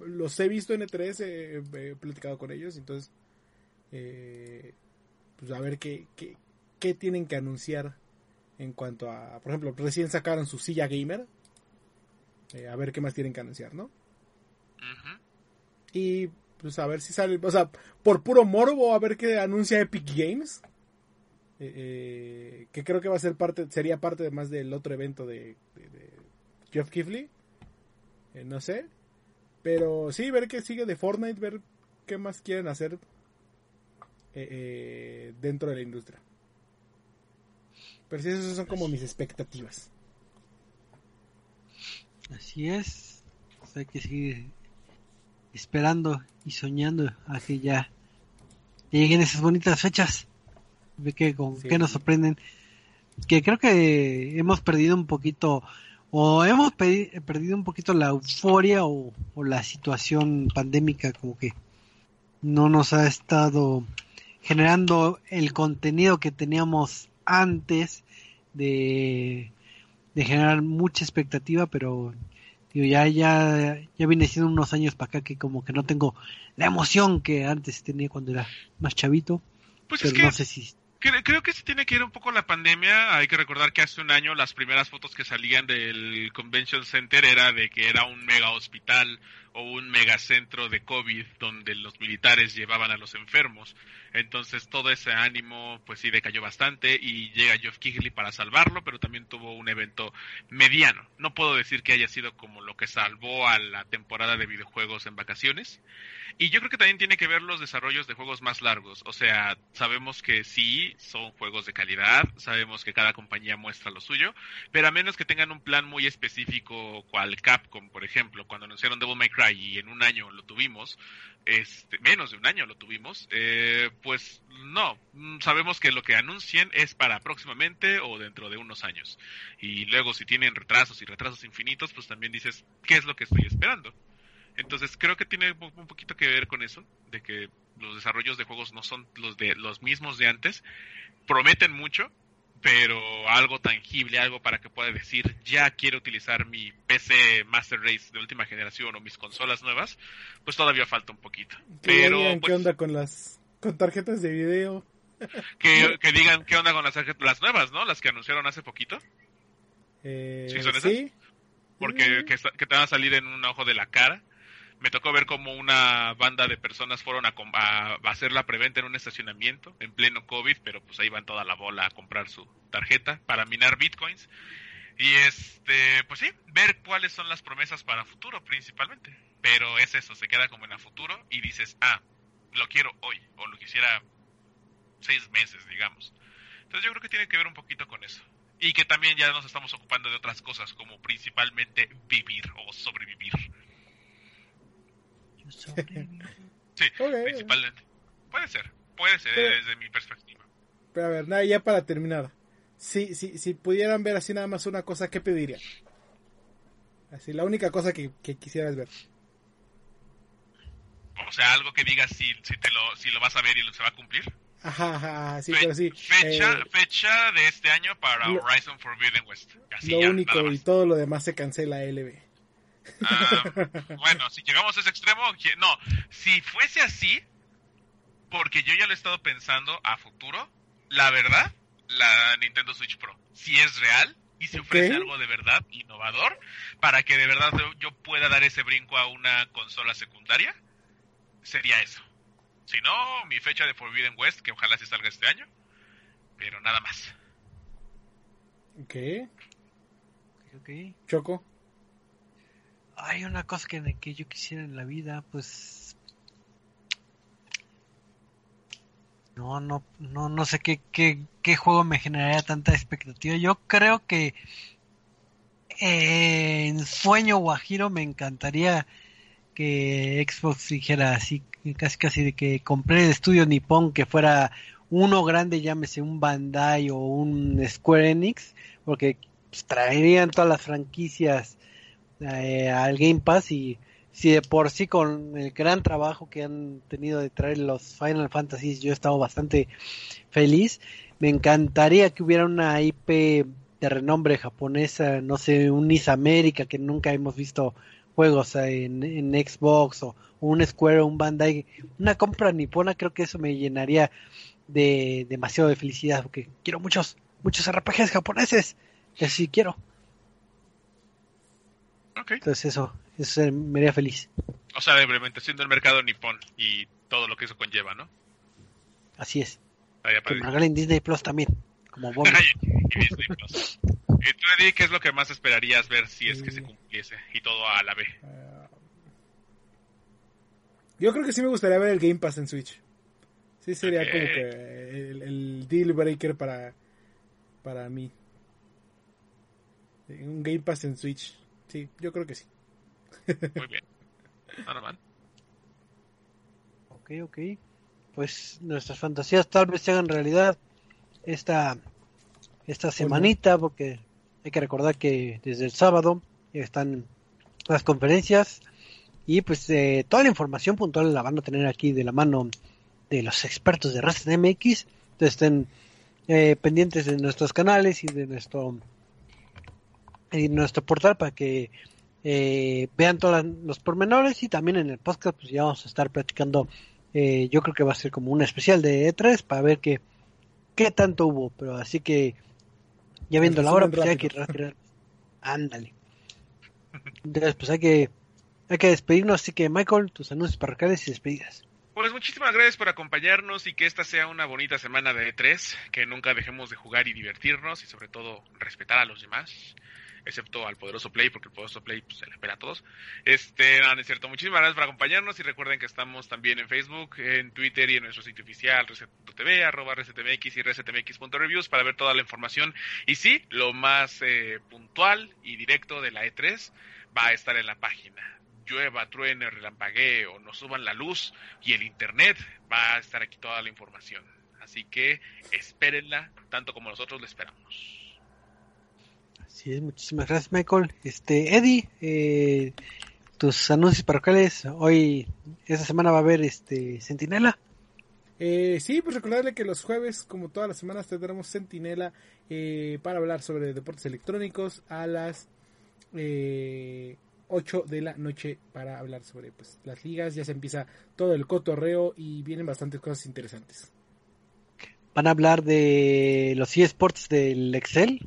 los he visto en E3, eh, he platicado con ellos, entonces, eh, pues a ver qué, qué, qué tienen que anunciar en cuanto a, por ejemplo, recién sacaron su silla gamer. A ver qué más tienen que anunciar, ¿no? Ujú. Y pues a ver si sale, o sea, por puro morbo, a ver qué anuncia Epic Games. Eh, eh, que creo que va a ser parte, sería parte además del otro evento de, de- de Jeff Kifley. Eh, no sé. Pero sí, ver qué sigue de Fortnite, ver qué más quieren hacer eh, dentro de la industria. Pero sí, esas son como mis expectativas. Así es. Hay que seguir esperando y soñando a que ya lleguen esas bonitas fechas. Ve que con Sí. qué nos sorprenden. Que creo que hemos perdido un poquito, o hemos pe- perdido un poquito la euforia o, o la situación pandémica, como que no nos ha estado generando el contenido que teníamos antes de, de generar mucha expectativa, pero digo, ya, ya, ya viene siendo unos años para acá que como que no tengo la emoción que antes tenía cuando era más chavito, Pues pero es que no sé si Cre- Creo que sí tiene que ir un poco la pandemia. Hay que recordar que hace un año las primeras fotos que salían del Convention Center era de que era un mega hospital o un mega centro de COVID donde los militares llevaban a los enfermos. Entonces todo ese ánimo pues sí decayó bastante y llega Geoff Keighley para salvarlo, pero también tuvo un evento mediano. No puedo decir que haya sido como lo que salvó a la temporada de videojuegos en vacaciones. Y yo creo que también tiene que ver los desarrollos de juegos más largos. O sea, sabemos que sí, son juegos de calidad, sabemos que cada compañía muestra lo suyo, pero a menos que tengan un plan muy específico, cual Capcom, por ejemplo, cuando anunciaron Devil May Cry y en un año lo tuvimos, este, menos de un año lo tuvimos, eh, pues no, Mm, sabemos que lo que anuncien es para próximamente o dentro de unos años. Y luego si tienen retrasos y retrasos infinitos, pues también dices, ¿qué es lo que estoy esperando? Entonces creo que tiene un poquito que ver con eso, de que los desarrollos de juegos no son los de los mismos de antes, prometen mucho, pero algo tangible, algo para que pueda decir ya quiero utilizar mi PC Master Race de última generación o mis consolas nuevas, pues todavía falta un poquito. Pero digan pues, qué onda con las con tarjetas de video. que, que digan qué onda con las, tarjet- las nuevas, ¿no? Las que anunciaron hace poquito, Eh, ¿Sí son esas? sí. porque Mm. que te van a salir en un ojo de la cara. Me tocó ver como una banda de personas fueron a, a- hacer la preventa en un estacionamiento en pleno COVID, pero pues ahí van toda la bola a comprar su tarjeta para minar bitcoins. Y este, pues sí, ver cuáles son las promesas para futuro principalmente. Pero es eso, se queda como en a futuro y dices, ah, lo quiero hoy, o lo quisiera seis meses, digamos. Entonces yo creo que tiene que ver un poquito con eso. Y que también ya nos estamos ocupando de otras cosas, como principalmente vivir o sobrevivir. Sí, principalmente. Puede ser, puede ser Pero- desde mi perspectiva. Pero a ver, nada, ya para terminar. Si, si, si pudieran ver así nada más una cosa, ¿qué pedirían? Así, la única cosa que, que quisieras ver. O sea, algo que digas si, si, te lo, si lo vas a ver y lo, se va a cumplir. Ajá, ajá, sí, Fe- pero sí. Fecha, eh, fecha de este año para lo- Horizon Forbidden West. Así lo ya, único y todo lo demás se cancela LB. Ah, bueno, si llegamos a ese extremo, no, si fuese así, Porque yo ya lo he estado pensando a futuro. La verdad, la Nintendo Switch Pro. Si es real y se ofrece algo de verdad innovador para que de verdad yo- yo pueda dar ese brinco a una consola secundaria, sería eso. Si no, mi fecha de Forbidden West, que ojalá se salga este año. Pero nada más. Ok. Ok. Choco. Hay una cosa que, que yo quisiera en la vida, pues... No, no, no, no sé qué, qué, qué juego me generaría tanta expectativa. Yo creo que eh, en Sueño Guajiro me encantaría que Xbox dijera así, casi casi de que compré el estudio Nippon que fuera uno grande, llámese un Bandai o un Square Enix, porque pues, traerían todas las franquicias eh, al Game Pass y si de por sí con el gran trabajo que han tenido de traer los Final Fantasy yo he estado bastante feliz. Me encantaría que hubiera una IP de renombre japonesa no sé un Is América que nunca hemos visto juegos en, Xbox o un Square o un Bandai. Una compra nipona creo que eso me llenaría de demasiado de felicidad porque quiero muchos muchos RPGs japoneses. Que sí quiero Entonces eso, eso me haría feliz. O sea, de implementación del mercado nipón y todo lo que eso conlleva, ¿no? Así es. Que me regalen Disney Plus también, como bonus. y Disney Plus. Y tú, Eddie, ¿qué es lo que más esperarías ver si es que se cumpliese? Y todo a la B. Ah, yo creo que sí me gustaría ver el Game Pass en Switch. Sí sería como que el, el deal breaker para, para mí. Un Game Pass en Switch. Sí, yo creo que sí. Muy bien. Normal. Ok, ok. Pues nuestras fantasías tal vez se hagan realidad esta, esta semanita, porque hay que recordar que desde el sábado están las conferencias y pues eh, toda la información puntual la van a tener aquí de la mano de los expertos de Resident MX. Entonces estén eh, pendientes de nuestros canales y de nuestro y nuestro portal para que eh, vean todos los pormenores y también en el podcast pues ya vamos a estar platicando eh, yo creo que va a ser como un especial de E3 para ver qué, qué tanto hubo pero así que ya viendo la hora pues ya hay que retirar ándale. Entonces pues hay que hay que despedirnos así que Michael tus anuncios parroquiales y despedidas. Pues muchísimas gracias por acompañarnos y que esta sea una bonita semana de E3, que nunca dejemos de jugar y divertirnos y sobre todo respetar a los demás, excepto al poderoso Play, porque el poderoso Play pues, se le espera a todos. Este, no, no es cierto. Muchísimas gracias por acompañarnos y recuerden que estamos también en Facebook, en Twitter y en nuestro sitio oficial reset.tv, arroba resetmx y resetmx.reviews para ver toda la información. Y sí, lo más eh, puntual y directo de la E3 va a estar en la página llueva, truene, relampaguee o nos suban la luz y el internet, va a estar aquí toda la información. Así que espérenla tanto como nosotros la esperamos. Así es, muchísimas gracias Michael. Este, Eddie, eh, tus anuncios parroquiales, hoy, esta semana va a haber este Centinela. Eh, sí, pues recordarle que los jueves, como todas las semanas, tendremos Sentinela eh, para hablar sobre deportes electrónicos a las eh, 8 de la noche para hablar sobre pues, las ligas. Ya se empieza todo el cotorreo y vienen bastantes cosas interesantes. Van a hablar de los eSports del Excel,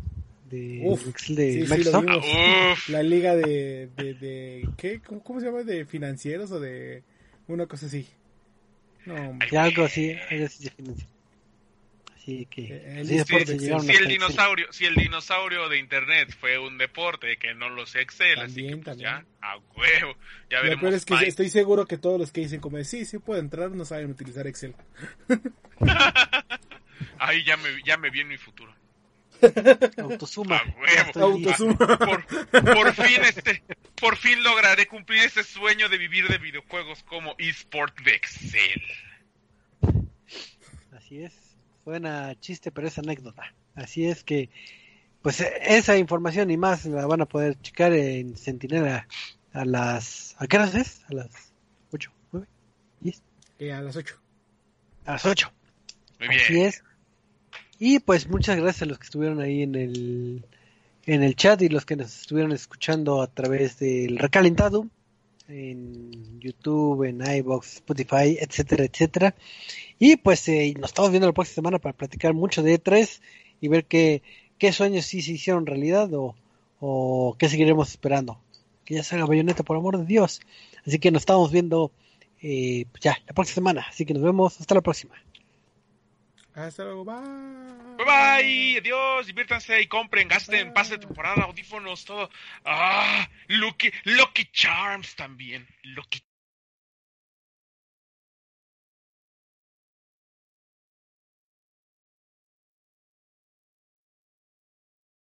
de Uf, Excel de sí, sí, lo uf. La liga de, de, de ¿qué? ¿Cómo, cómo se llama? ¿De financieros o de una cosa así? No. Ya algo así, algo así se financia. Así que Eh, los el llegaron Si hasta el Excel. dinosaurio, si el dinosaurio de internet fue un deporte que no lo sé Excel, así También, que pues también. ya, a huevo, ya Lo veremos. peor es que estoy seguro que todos los que dicen como de sí, sí puedo entrar, no saben utilizar Excel. Ahí ya me, ya me vi en mi futuro. Autosuma. Por, por fin este, por fin lograré cumplir ese sueño de vivir de videojuegos como eSport de Excel. Así es. Suena chiste, pero es anécdota. Así es que, pues esa información y más la van a poder checar en Sentinela a las... ¿A qué horas es? A las 8, 9, 10. Eh, a las 8. A las 8. Muy bien. Así es. Y pues muchas gracias a los que estuvieron ahí en el, en el chat y los que nos estuvieron escuchando a través del recalentado. en YouTube, en iBox, Spotify, etcétera, etcétera. Y pues eh, nos estamos viendo la próxima semana para platicar mucho de E3 y ver qué, qué sueños sí se hicieron realidad o, o qué seguiremos esperando. Que ya salga Bayonetta, por amor de Dios. Así que nos estamos viendo eh, pues ya la próxima semana. Así que nos vemos. Hasta la próxima. Hasta luego. Bye. Bye bye. Adiós. Diviértanse y compren, gasten, pasen de temporada, audífonos, todo. Ah, Lucky, Lucky Charms también. Lucky